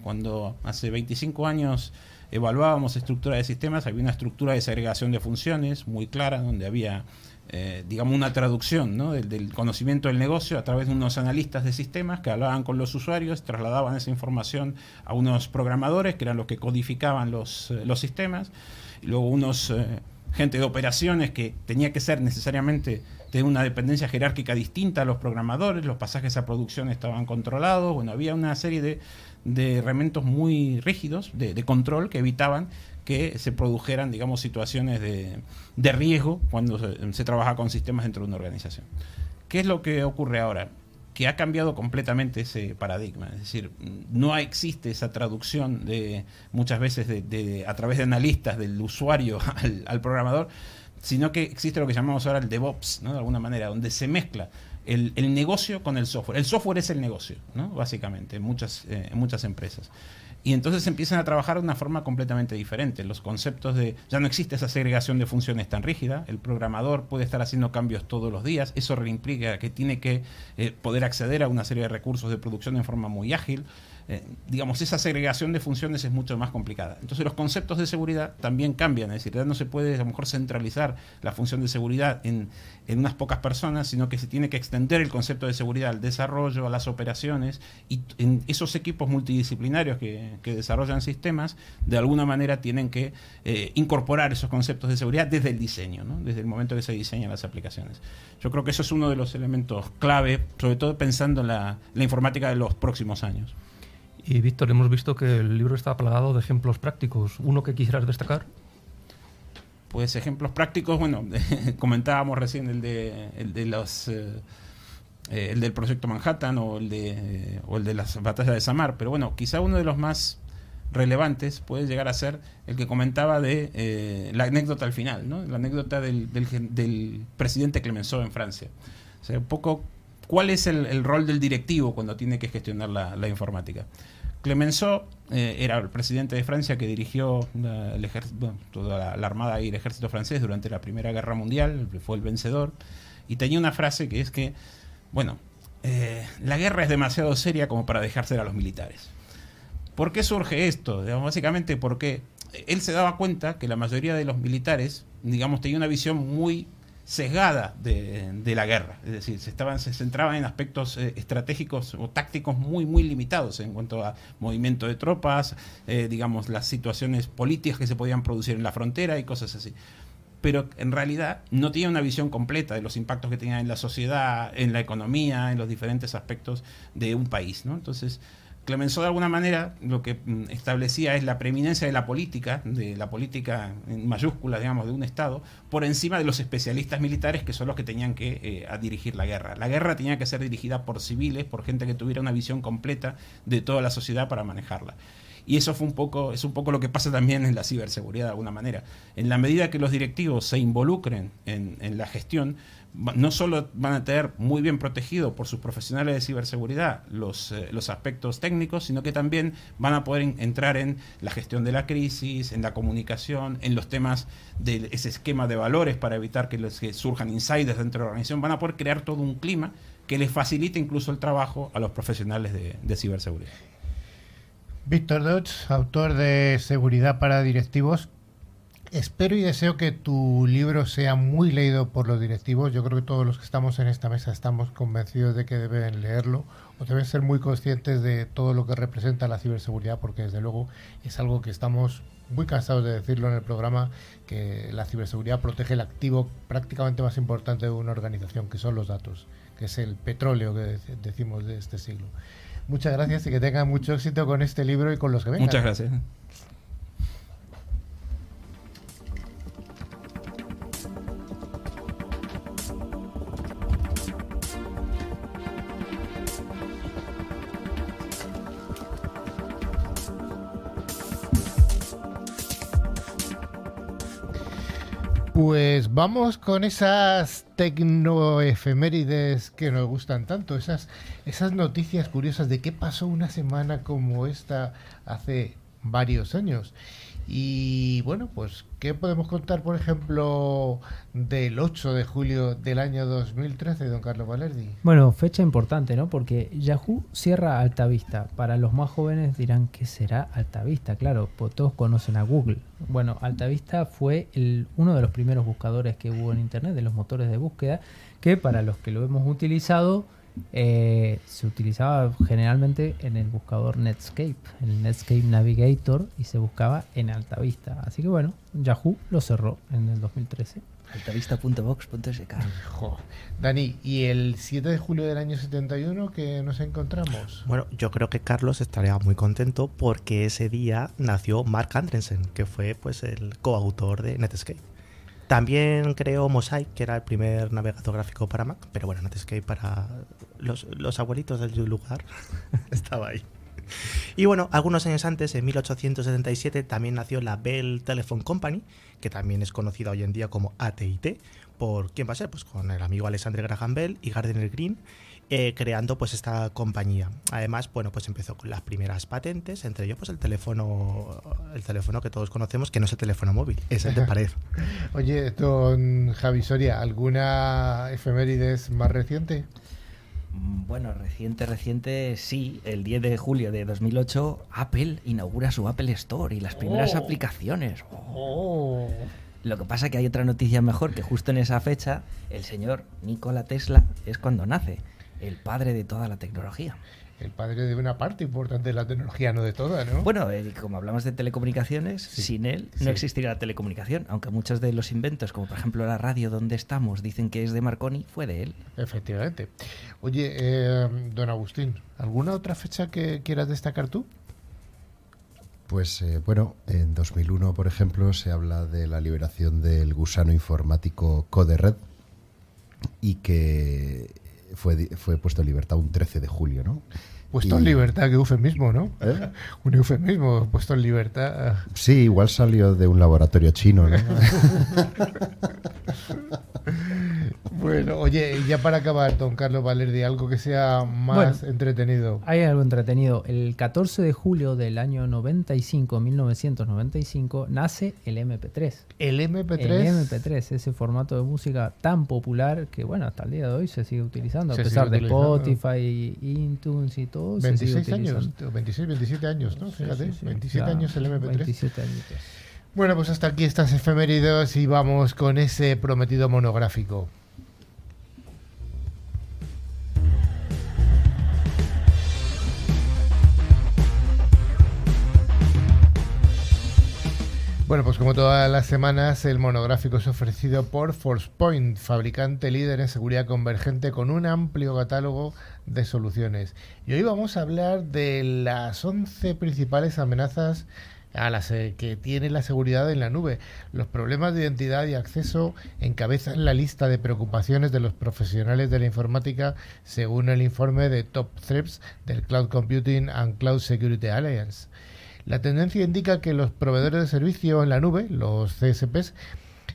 cuando hace 25 años evaluábamos estructuras de sistemas, había una estructura de segregación de funciones muy clara, donde había, eh, digamos, una traducción ¿no? del, del conocimiento del negocio a través de unos analistas de sistemas que hablaban con los usuarios, trasladaban esa información a unos programadores, que eran los que codificaban los, eh, los sistemas, y luego unos... eh, gente de operaciones que tenía que ser necesariamente tener una dependencia jerárquica distinta a los programadores, los pasajes a producción estaban controlados, bueno, había una serie de, de elementos muy rígidos de, de control que evitaban que se produjeran, digamos, situaciones de, de riesgo cuando se, trabaja con sistemas dentro de una organización. ¿Qué es lo que ocurre ahora? que ha cambiado completamente ese paradigma. Es decir, no existe esa traducción de muchas veces de, a través de analistas del usuario *laughs* al, programador, sino que existe lo que llamamos ahora el DevOps, de alguna manera, donde se mezcla el, el negocio con el software. El software es el negocio, ¿no? básicamente, en muchas, eh, en muchas empresas. Y entonces empiezan a trabajar de una forma completamente diferente. Los conceptos de. Ya no existe esa segregación de funciones tan rígida. El programador puede estar haciendo cambios todos los días. Eso implica que tiene que eh, poder acceder a una serie de recursos de producción en forma muy ágil. Eh, digamos, esa segregación de funciones es mucho más complicada. Entonces los conceptos de seguridad también cambian, es decir, no se puede a lo mejor centralizar la función de seguridad en, en unas pocas personas, sino que se tiene que extender el concepto de seguridad al desarrollo, a las operaciones, y en esos equipos multidisciplinarios que, que desarrollan sistemas, de alguna manera tienen que eh, incorporar esos conceptos de seguridad desde el diseño, ¿no? desde el momento que se diseñan las aplicaciones. Yo creo que eso es uno de los elementos clave, sobre todo pensando en la, la informática de los próximos años. Y Víctor, hemos visto que el libro está plagado de ejemplos prácticos. ¿Uno que quisieras destacar? Pues ejemplos prácticos, bueno, *laughs* comentábamos recién el de, el de los... Eh, eh, el del proyecto Manhattan o el de o el de las batallas de Samar, pero bueno, quizá uno de los más relevantes puede llegar a ser el que comentaba de eh, la anécdota al final, ¿no? la anécdota del, del, del, presidente Clemenceau en Francia. O sea, un poco cuál es el, el rol del directivo cuando tiene que gestionar la, la informática. Clemenceau eh, era el presidente de Francia que dirigió la, el bueno, toda la, armada y el ejército francés durante la Primera Guerra Mundial, fue el vencedor, y tenía una frase que es que, bueno, eh, la guerra es demasiado seria como para dejársela a los militares. ¿Por qué surge esto? Básicamente porque él se daba cuenta que la mayoría de los militares, digamos, tenía una visión muy sesgada de, la guerra, es decir, se, estaban, se centraban en aspectos eh, estratégicos o tácticos muy, muy limitados en cuanto a movimiento de tropas, eh, digamos, las situaciones políticas que se podían producir en la frontera y cosas así. Pero en realidad no tenía una visión completa de los impactos que tenía en la sociedad, en la economía, en los diferentes aspectos de un país, ¿no? Entonces, Clemenceau de alguna manera lo que mm, establecía es la preeminencia de la política, de la política en mayúsculas, digamos, de un Estado, por encima de los especialistas militares que son los que tenían que eh, dirigir la guerra. La guerra tenía que ser dirigida por civiles, por gente que tuviera una visión completa de toda la sociedad para manejarla. Y eso fue un poco, es un poco lo que pasa también en la ciberseguridad de alguna manera. En la medida que los directivos se involucren en, la gestión, no solo van a tener muy bien protegido por sus profesionales de ciberseguridad los, eh, los aspectos técnicos, sino que también van a poder entrar en la gestión de la crisis, en la comunicación, en los temas de ese esquema de valores para evitar que, los, que surjan insiders dentro de la organización. Van a poder crear todo un clima que les facilite incluso el trabajo a los profesionales de ciberseguridad. Víctor Dodge, autor de Seguridad para Directivos. Espero y deseo que tu libro sea muy leído por los directivos. Yo creo que todos los que estamos en esta mesa estamos convencidos de que deben leerlo o deben ser muy conscientes de todo lo que representa la ciberseguridad, porque desde luego es algo que estamos muy cansados de decirlo en el programa, que la ciberseguridad protege el activo prácticamente más importante de una organización, que son los datos, que es el petróleo que decimos de este siglo. Muchas gracias y que tengan mucho éxito con este libro y con los que vengan. Muchas gracias. Pues vamos con esas tecnoefemérides que nos gustan tanto, esas, esas noticias curiosas de qué pasó una semana como esta hace varios años. Y bueno, pues, ¿qué podemos contar, por ejemplo, del 8 de julio del año 2013, don Carlos Valerdi? Bueno, fecha importante, ¿no? Porque Yahoo cierra Altavista. Para los más jóvenes dirán que será Altavista, claro, pues todos conocen a Google. Bueno, Altavista fue el, uno de los primeros buscadores que hubo en Internet, de los motores de búsqueda, que para los que lo hemos utilizado, eh, se utilizaba generalmente en el buscador Netscape, el Netscape Navigator, y se buscaba en Altavista. Así que bueno, Yahoo lo cerró en el 2013. Altavista.box.sk. Dani, ¿y el 7 de julio del año 71 que nos encontramos? Bueno, yo creo que Carlos estaría muy contento porque ese día nació Mark Andreessen, que fue pues el coautor de Netscape. También creó Mosaic, que era el primer navegador gráfico para Mac, pero bueno, Netscape para los, los abuelitos del lugar *laughs* estaba ahí. Y bueno, algunos años antes, en 1877, también nació la Bell Telephone Company, que también es conocida hoy en día como AT&T, por quién va a ser, pues con el amigo Alexander Graham Bell y Gardner Green. Eh, creando pues esta compañía. Además, bueno, pues empezó con las primeras patentes, entre ellos pues el teléfono, el teléfono que todos conocemos, que no es el teléfono móvil, es el de *laughs* pared. Oye, don Javi Soria, ¿alguna efemérides más reciente? Bueno, reciente, reciente, sí. El 10 de julio de 2008, Apple inaugura su Apple Store y las primeras Oh. aplicaciones. Oh. Lo que pasa que hay otra noticia mejor, que justo en esa fecha, el señor Nikola Tesla es cuando nace, el padre de toda la tecnología. El padre de una parte importante de la tecnología, no de toda, ¿no? Bueno, eh, como hablamos de telecomunicaciones, sin él no Sí. existiría la telecomunicación, aunque muchos de los inventos, como por ejemplo la radio donde estamos, dicen que es de Marconi, fue de él. Efectivamente. Oye, eh, don Agustín, ¿alguna otra fecha que quieras destacar tú? Pues eh, bueno, en 2001, por ejemplo, se habla de la liberación del gusano informático Code Red y que fue, fue puesto en libertad un 13 de julio, ¿no? Puesto Y- en libertad, que eufemismo, ¿no? ¿Eh? *laughs* Un eufemismo, puesto en libertad. Sí, igual salió de un laboratorio chino, ¿no? *laughs* Oye, y ya para acabar, don Carlos Valerdi, algo que sea más Bueno. entretenido. Hay algo entretenido. El 14 de julio del año 95, 1995, nace el MP3. El MP3. El MP3, ese formato de música tan popular que, bueno, hasta el día de hoy se sigue utilizando. A Se pesar sigue de. Spotify, Intunes y todo. se sigue 26 años, utilizando. 26, 27 años, ¿no? Sí, Fíjate, sí, sí. 27 Ya, años el MP3. 27 añitos. Bueno, pues hasta aquí estas efemérides y vamos con ese prometido monográfico. Bueno, pues como todas las semanas, el monográfico es ofrecido por ForcePoint, fabricante líder en seguridad convergente con un amplio catálogo de soluciones. Y hoy vamos a hablar de las 11 principales amenazas a las eh, que tiene la seguridad en la nube. Los problemas de identidad y acceso encabezan la lista de preocupaciones de los profesionales de la informática según el informe de Top Threats del Cloud Computing and Cloud Security Alliance. La tendencia indica que los proveedores de servicio en la nube, los CSPs,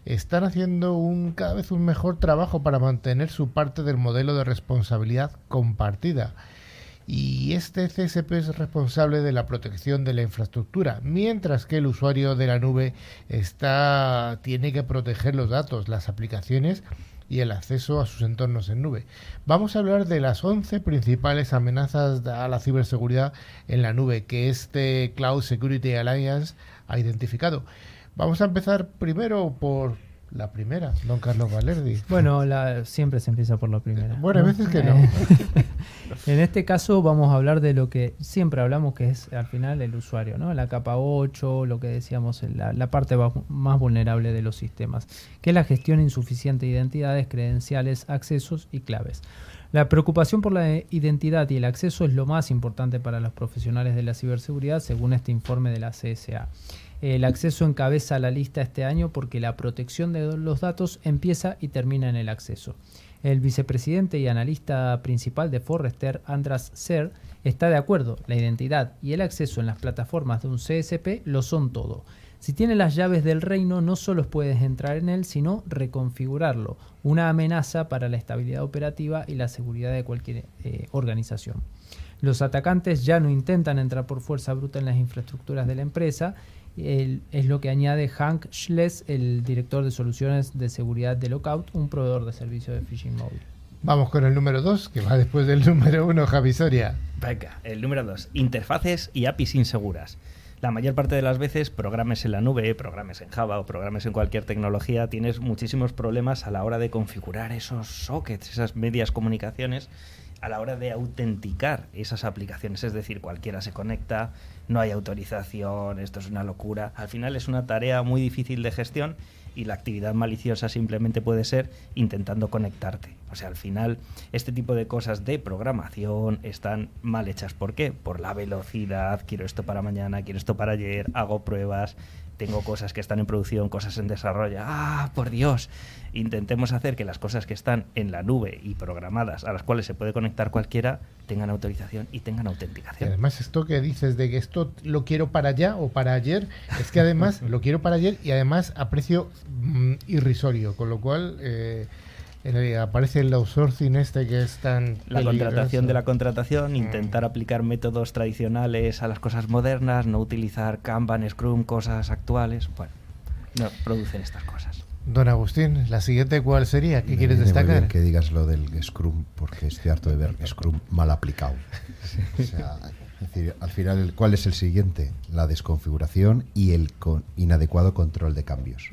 están haciendo un cada vez un mejor trabajo para mantener su parte del modelo de responsabilidad compartida. Y este CSP es responsable de la protección de la infraestructura, mientras que el usuario de la nube está tiene que proteger los datos, las aplicaciones y el acceso a sus entornos en nube. Vamos a hablar de las 11 principales amenazas a la ciberseguridad en la nube que este Cloud Security Alliance ha identificado. Vamos a empezar primero por la primera, don Carlos Valerdi. Bueno, la- siempre se empieza por la primera. Bueno, a veces que no. *laughs* En este caso vamos a hablar de lo que siempre hablamos, que es al final el usuario, ¿no? La capa 8, lo que decíamos, la, la parte más vulnerable de los sistemas, que es la gestión insuficiente de identidades, credenciales, accesos y claves. La preocupación por la identidad y el acceso es lo más importante para los profesionales de la ciberseguridad, según este informe de la CSA. El acceso encabeza la lista este año porque la protección de los datos empieza y termina en el acceso. El vicepresidente y analista principal de Forrester, Andras Ser, está de acuerdo. La identidad y el acceso en las plataformas de un CSP lo son todo. Si tienes las llaves del reino, no solo puedes entrar en él, sino reconfigurarlo. Una amenaza para la estabilidad operativa y la seguridad de cualquier eh, organización. Los atacantes ya no intentan entrar por fuerza bruta en las infraestructuras de la empresa, el- es lo que añade Hank Schless, el director de soluciones de seguridad de Lookout, un proveedor de servicio de phishing móvil. Vamos con el número 2, que va después del número 1, Javi Soria. Venga, el número 2. Interfaces y APIs inseguras. La mayor parte de las veces, programas en la nube, programas en Java o programas en cualquier tecnología, tienes muchísimos problemas a la hora de configurar esos sockets, esas medias comunicaciones, a la hora de autenticar esas aplicaciones. Es decir, cualquiera se conecta, no hay autorización, esto es una locura. Al final es una tarea muy difícil de gestión y la actividad maliciosa simplemente puede ser intentando conectarte. O sea, al final este tipo de cosas de programación están mal hechas. ¿Por qué? Por la velocidad, quiero esto para mañana, quiero esto para ayer, hago pruebas, tengo cosas que están en producción, cosas en desarrollo. ¡Ah, por Dios! Intentemos hacer que las cosas que están en la nube y programadas, a las cuales se puede conectar cualquiera, tengan autorización y tengan Y autenticación. además esto que dices de que esto lo quiero para allá o para ayer, es que además *laughs* lo quiero para ayer y además a precio mm, irrisorio, con lo cual eh, aparece el outsourcing este que es tan La peligroso. contratación de la contratación, Mm. intentar aplicar métodos tradicionales a las cosas modernas, no utilizar Kanban, Scrum, cosas actuales. Bueno, no producen estas cosas. Don Agustín, la siguiente cuál sería? ¿Qué Me quieres destacar? bien que digas lo del Scrum, porque estoy harto de ver Scrum mal aplicado. *laughs* O sea, es decir, al final, ¿cuál es el siguiente? La desconfiguración y el con- inadecuado control de cambios.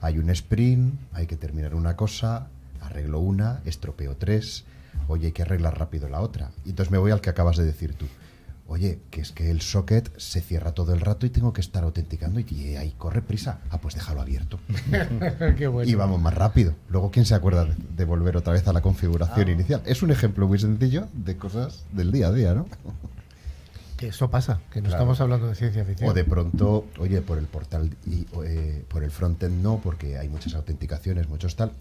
Hay un sprint, hay que terminar una cosa, arreglo una, estropeo tres, oye, hay que arreglar rápido la otra. Y entonces me voy al que acabas de decir tú. Oye, que es que el socket se cierra todo el rato y tengo que estar autenticando y, y ahí corre prisa. Ah, pues déjalo abierto. *laughs* Qué bueno. Y vamos más rápido. Luego, ¿quién se acuerda de, volver otra vez a la configuración inicial? Es un ejemplo muy sencillo de cosas del día a día, ¿no? *laughs* Que eso pasa, que no Claro. estamos hablando de ciencia ficción. O de pronto, oye, por el portal y eh, por el frontend no, porque hay muchas autenticaciones, muchos tal.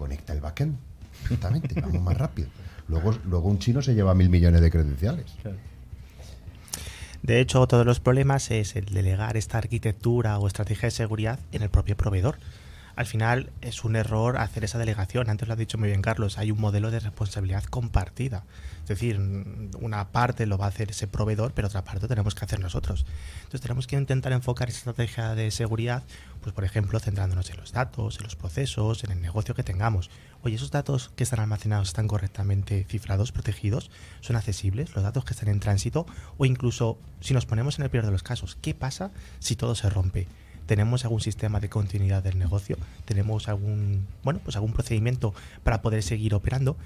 Conecta el backend. Exactamente, vamos más rápido. Luego, luego un chino se lleva mil millones de credenciales. De hecho, todos los problemas es el delegar esta arquitectura o estrategia de seguridad en el propio proveedor. Al final es un error hacer esa delegación. Antes lo ha dicho muy bien Carlos, hay un modelo de responsabilidad compartida. Es decir, mm, una parte lo va a hacer ese proveedor, pero otra parte tenemos que hacer nosotros. Entonces tenemos que intentar enfocar esa estrategia de seguridad, pues por ejemplo, centrándonos en los datos, en los procesos, en el negocio que tengamos. Oye, esos datos que están almacenados están correctamente cifrados, protegidos, son accesibles, los datos que están en tránsito, o incluso si nos ponemos en el peor de los casos, ¿qué pasa si todo se rompe? Tenemos algún sistema de continuidad del negocio, tenemos algún, bueno, pues algún procedimiento para poder seguir operando.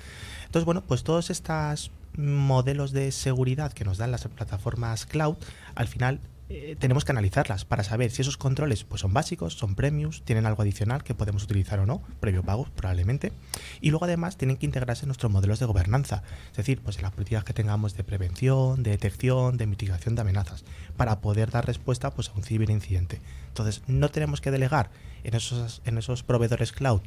Entonces, bueno, pues todos estos modelos de seguridad que nos dan las plataformas cloud, al final eh, tenemos que analizarlas para saber si esos controles pues son básicos, son premiums, tienen algo adicional que podemos utilizar o no, previo pago probablemente. Y luego además tienen que integrarse en nuestros modelos de gobernanza, es decir, pues en las políticas que tengamos de prevención, de detección, de mitigación de amenazas, para poder dar respuesta pues a un ciberincidente. Entonces, no tenemos que delegar en esos, en esos proveedores cloud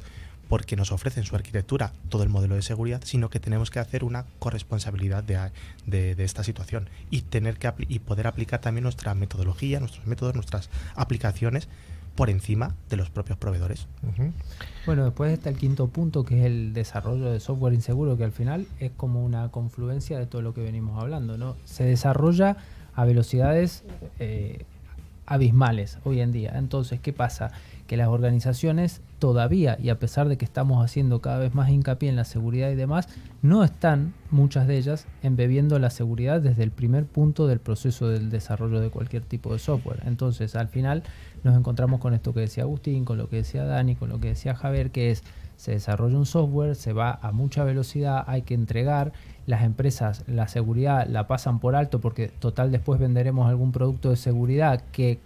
porque nos ofrecen su arquitectura, todo el modelo de seguridad, sino que tenemos que hacer una corresponsabilidad de, de, esta situación y tener que y poder aplicar también nuestra metodología, nuestros métodos, nuestras aplicaciones por encima de los propios proveedores. Bueno, después está el quinto punto, que es el desarrollo de software inseguro, que al final es como una confluencia de todo lo que venimos hablando, ¿no? Se desarrolla a velocidades eh, abismales hoy en día. Entonces, ¿qué pasa? Que las organizaciones todavía, y a pesar de que estamos haciendo cada vez más hincapié en la seguridad y demás, no están, muchas de ellas, embebiendo la seguridad desde el primer punto del proceso del desarrollo de cualquier tipo de software. Entonces, al final nos encontramos con esto que decía Agustín, con lo que decía Dani, con lo que decía Javier, que es, se desarrolla un software, se va a mucha velocidad, hay que entregar, las empresas la seguridad la pasan por alto porque total después venderemos algún producto de seguridad que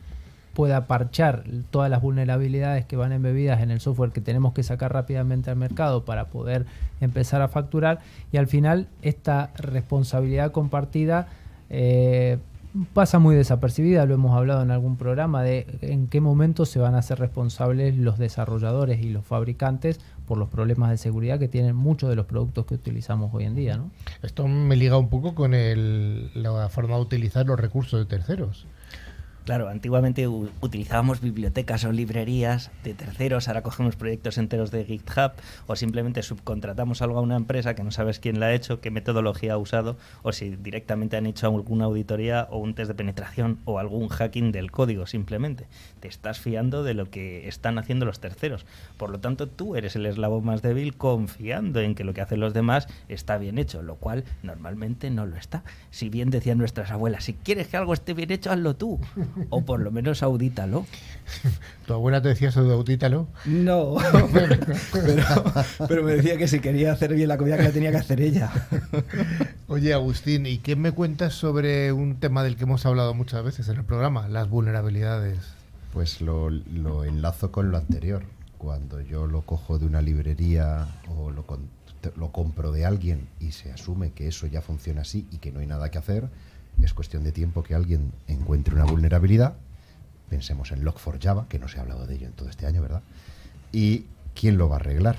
pueda parchar todas las vulnerabilidades que van embebidas en el software que tenemos que sacar rápidamente al mercado para poder empezar a facturar y al final esta responsabilidad compartida eh, pasa muy desapercibida, lo hemos hablado en algún programa, de en qué momento se van a hacer responsables los desarrolladores y los fabricantes por los problemas de seguridad que tienen muchos de los productos que utilizamos hoy en día. ¿no? Esto me liga un poco con el, la forma de utilizar los recursos de terceros. Claro, antiguamente utilizábamos bibliotecas o librerías de terceros, ahora cogemos proyectos enteros de GitHub o simplemente subcontratamos algo a una empresa que no sabes quién la ha hecho, qué metodología ha usado o si directamente han hecho alguna auditoría o un test de penetración o algún hacking del código simplemente. Te estás fiando de lo que están haciendo los terceros. Por lo tanto, tú eres el eslabón más débil confiando en que lo que hacen los demás está bien hecho, lo cual normalmente no lo está. Si bien decían nuestras abuelas, si quieres que algo esté bien hecho, hazlo tú. O por lo menos audítalo. *laughs* Tu abuela te decía eso de audítalo. No, *laughs* pero, pero me decía que si quería hacer bien la comida que la tenía que hacer ella. Oye, Agustín, ¿y qué me cuentas sobre un tema del que hemos hablado muchas veces en el programa? Las vulnerabilidades. Pues lo, lo enlazo con lo anterior. Cuando yo lo cojo de una librería o lo, lo compro de alguien y se asume que eso ya funciona así y que no hay nada que hacer, es cuestión de tiempo que alguien encuentre una vulnerabilidad. Pensemos en Log4Java, que no se ha hablado de ello en todo este año, ¿verdad? ¿Y quién lo va a arreglar?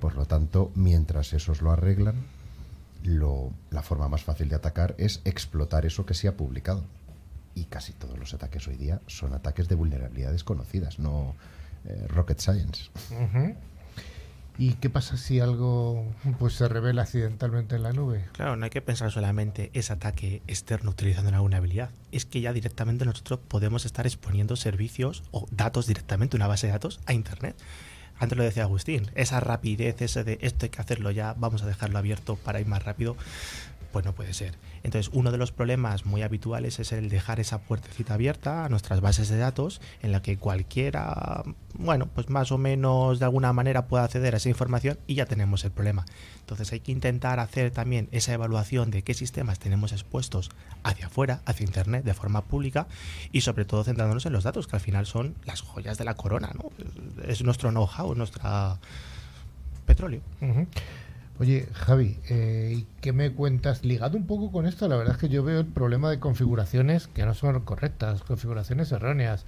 Por lo tanto, mientras esos lo arreglan, lo- la forma más fácil de atacar es explotar eso que se ha publicado. Y casi todos los ataques hoy día son ataques de vulnerabilidades conocidas, no eh, rocket science. Ujú. ¿Y qué pasa si algo pues se revela accidentalmente en la nube? Claro, no hay que pensar solamente ese ataque externo utilizando una vulnerabilidad. Es que ya directamente nosotros podemos estar exponiendo servicios o datos directamente, una base de datos, a Internet. Antes lo decía Agustín, esa rapidez, ese de esto hay que hacerlo ya, vamos a dejarlo abierto para ir más rápido, pues no puede ser. Entonces, uno de los problemas muy habituales es el dejar esa puertecita abierta a nuestras bases de datos en la que cualquiera, bueno, pues más o menos de alguna manera pueda acceder a esa información y ya tenemos el problema. Entonces, hay que intentar hacer también esa evaluación de qué sistemas tenemos expuestos hacia afuera, hacia Internet, de forma pública y sobre todo centrándonos en los datos, que al final son las joyas de la corona, ¿no? Es nuestro know-how, nuestra petróleo. Oye, Javi, eh, ¿y ¿qué me cuentas? Ligado un poco con esto, la verdad es que yo veo el problema de configuraciones que no son correctas, configuraciones erróneas,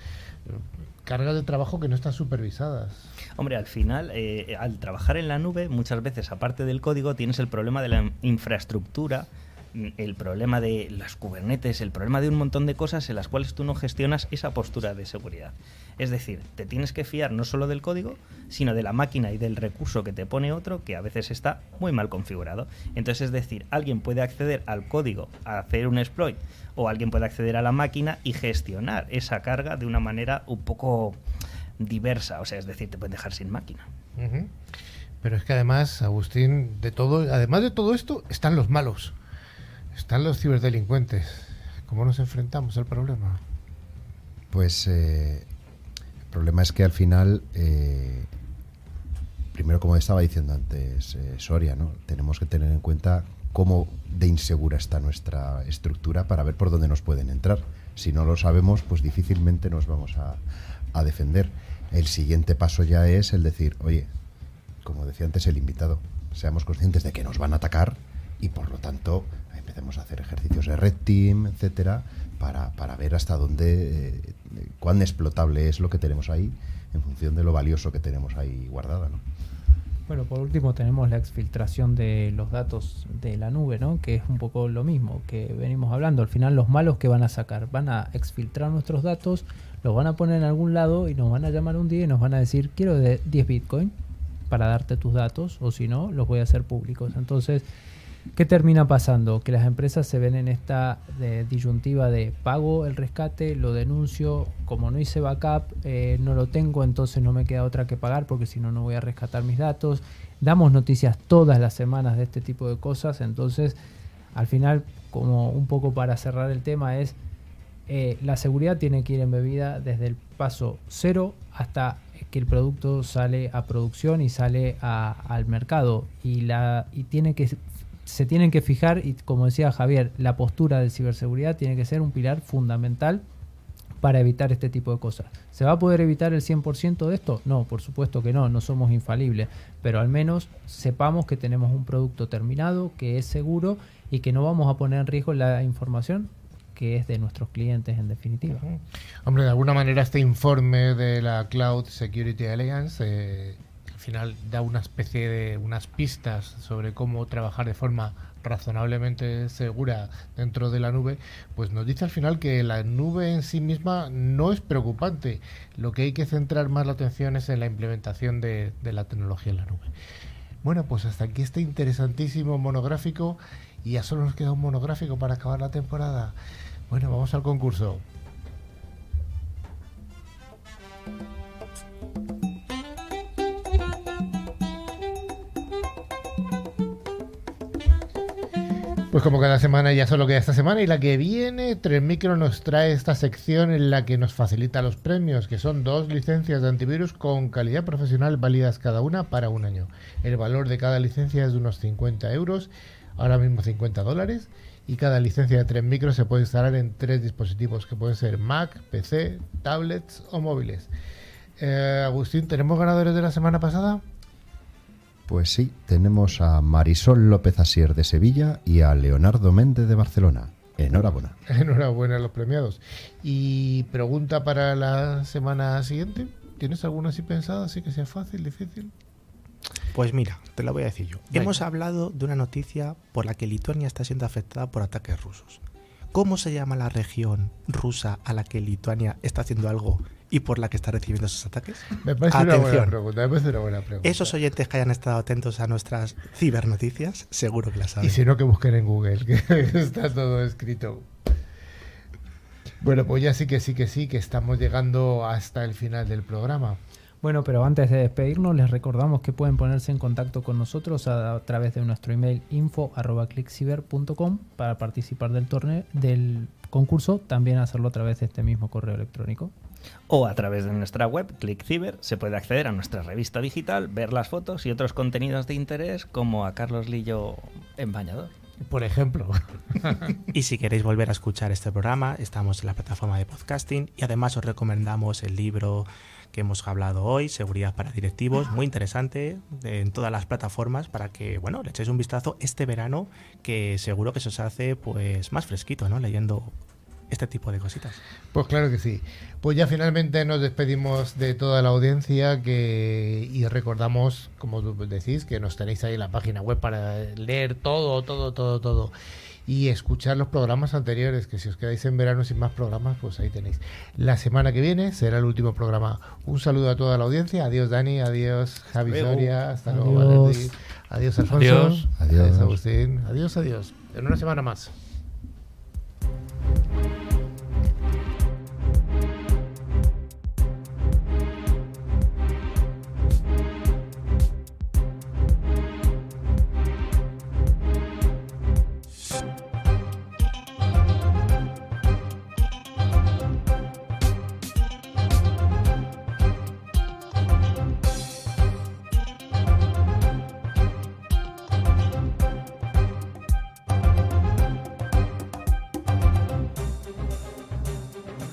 cargas de trabajo que no están supervisadas. Hombre, al final, eh, al trabajar en la nube, muchas veces, aparte del código, tienes el problema de la infraestructura, mm, el problema de las Kubernetes, el problema de un montón de cosas en las cuales tú no gestionas esa postura de seguridad. Es decir, te tienes que fiar no solo del código, sino de la máquina y del recurso que te pone otro que a veces está muy mal configurado. Entonces, es decir, alguien puede acceder al código a hacer un exploit o alguien puede acceder a la máquina y gestionar esa carga de una manera un poco diversa. O sea, es decir, te pueden dejar sin máquina. Pero es que además, Agustín, de todo, además de todo esto, están los malos, están los ciberdelincuentes. ¿Cómo nos enfrentamos al problema? Pues eh, el problema es que al final, eh, primero como estaba diciendo antes eh, Soria, ¿no? tenemos que tener en cuenta cómo de insegura está nuestra estructura para ver por dónde nos pueden entrar. Si no lo sabemos, pues difícilmente nos vamos a, a defender. El siguiente paso ya es el decir, oye, como decía antes el invitado, seamos conscientes de que nos van a atacar y por lo tanto empecemos a hacer ejercicios de red team, etcétera, para, para ver hasta dónde, eh, cuán explotable es lo que tenemos ahí en función de lo valioso que tenemos ahí guardada, ¿no? Bueno, por último tenemos la exfiltración de los datos de la nube, ¿no? Que es un poco lo mismo que venimos hablando. Al final los malos que van a sacar, van a exfiltrar nuestros datos, los van a poner en algún lado y nos van a llamar un día y nos van a decir, quiero de 10 Bitcoin para darte tus datos o si no, los voy a hacer públicos. Entonces, ¿qué termina pasando? Que las empresas se ven en esta de, disyuntiva de pago el rescate, lo denuncio, como no hice backup, eh, no lo tengo, entonces no me queda otra que pagar porque si no, no voy a rescatar mis datos. Damos noticias todas las semanas de este tipo de cosas, entonces al final, como un poco para cerrar el tema, es eh, la seguridad tiene que ir embebida desde el paso cero hasta que el producto sale a producción y sale al mercado y la y tiene que se tienen que fijar y como decía Javier la postura de ciberseguridad tiene que ser un pilar fundamental para evitar este tipo de cosas. ¿Se va a poder evitar el 100% de esto? No, por supuesto que no, no somos infalibles, pero al menos sepamos que tenemos un producto terminado, que es seguro y que no vamos a poner en riesgo la información que es de nuestros clientes en definitiva. Hombre, de alguna manera este informe de la Cloud Security Alliance eh, final da una especie de unas pistas sobre cómo trabajar de forma razonablemente segura dentro de la nube, pues nos dice al final que la nube en sí misma no es preocupante. Lo que hay que centrar más la atención es en la implementación de, de la tecnología en la nube. Bueno, pues hasta aquí este interesantísimo monográfico y ya solo nos queda un monográfico para acabar la temporada. Bueno, vamos al concurso. Pues como cada semana ya solo queda esta semana y la que viene, Tres Micro nos trae esta sección en la que nos facilita los premios, que son dos licencias de antivirus con calidad profesional válidas cada una para un año. El valor de cada licencia es de unos 50 euros, ahora mismo 50 dólares, y cada licencia de Tres Micro se puede instalar en tres dispositivos, que pueden ser Mac, PC, tablets o móviles. Eh, Agustín, ¿tenemos ganadores de la semana pasada? Pues sí, tenemos a Marisol López Asier de Sevilla y a Leonardo Méndez de Barcelona. Enhorabuena. *laughs* Enhorabuena a los premiados. Y pregunta para la semana siguiente. ¿Tienes alguna así pensada, así que sea fácil, difícil? Pues mira, te la voy a decir yo. Venga. Hemos hablado de una noticia por la que Lituania está siendo afectada por ataques rusos. ¿Cómo se llama la región rusa a la que Lituania está haciendo algo y por la que está recibiendo esos ataques? Me parece una buena Atención. pregunta. Me parece una buena pregunta. Esos oyentes que hayan estado atentos a nuestras cibernoticias, seguro que las saben. Y si no, que busquen en Google, que *laughs* está todo escrito. Bueno, pues ya sí que sí que sí, que estamos llegando hasta el final del programa. Bueno, pero antes de despedirnos, les recordamos que pueden ponerse en contacto con nosotros a, a través de nuestro email info.clickciber.com para participar del torneo del concurso, también hacerlo a través de este mismo correo electrónico. O a través de nuestra web, ClickCiber, se puede acceder a nuestra revista digital, ver las fotos y otros contenidos de interés, como a Carlos Lillo en bañador. Por ejemplo. *laughs* Y si queréis volver a escuchar este programa, estamos en la plataforma de podcasting y además os recomendamos el libro que hemos hablado hoy, Seguridad para Directivos, muy interesante en todas las plataformas para que, bueno, le echéis un vistazo este verano que seguro que se os hace pues más fresquito, ¿no? Leyendo este tipo de cositas. Pues claro que sí. Pues ya finalmente nos despedimos de toda la audiencia que y recordamos, como tú decís, que nos tenéis ahí en la página web para leer todo, todo, todo, todo. Y escuchar los programas anteriores, que si os quedáis en verano sin más programas, pues ahí tenéis. La semana que viene será el último programa. Un saludo a toda la audiencia. Adiós Dani, adiós Javi luego. Soria, hasta luego Adiós. Valentín. Adiós Alfonso. Adiós. Adiós. Agustín. Adiós, adiós. En una semana más.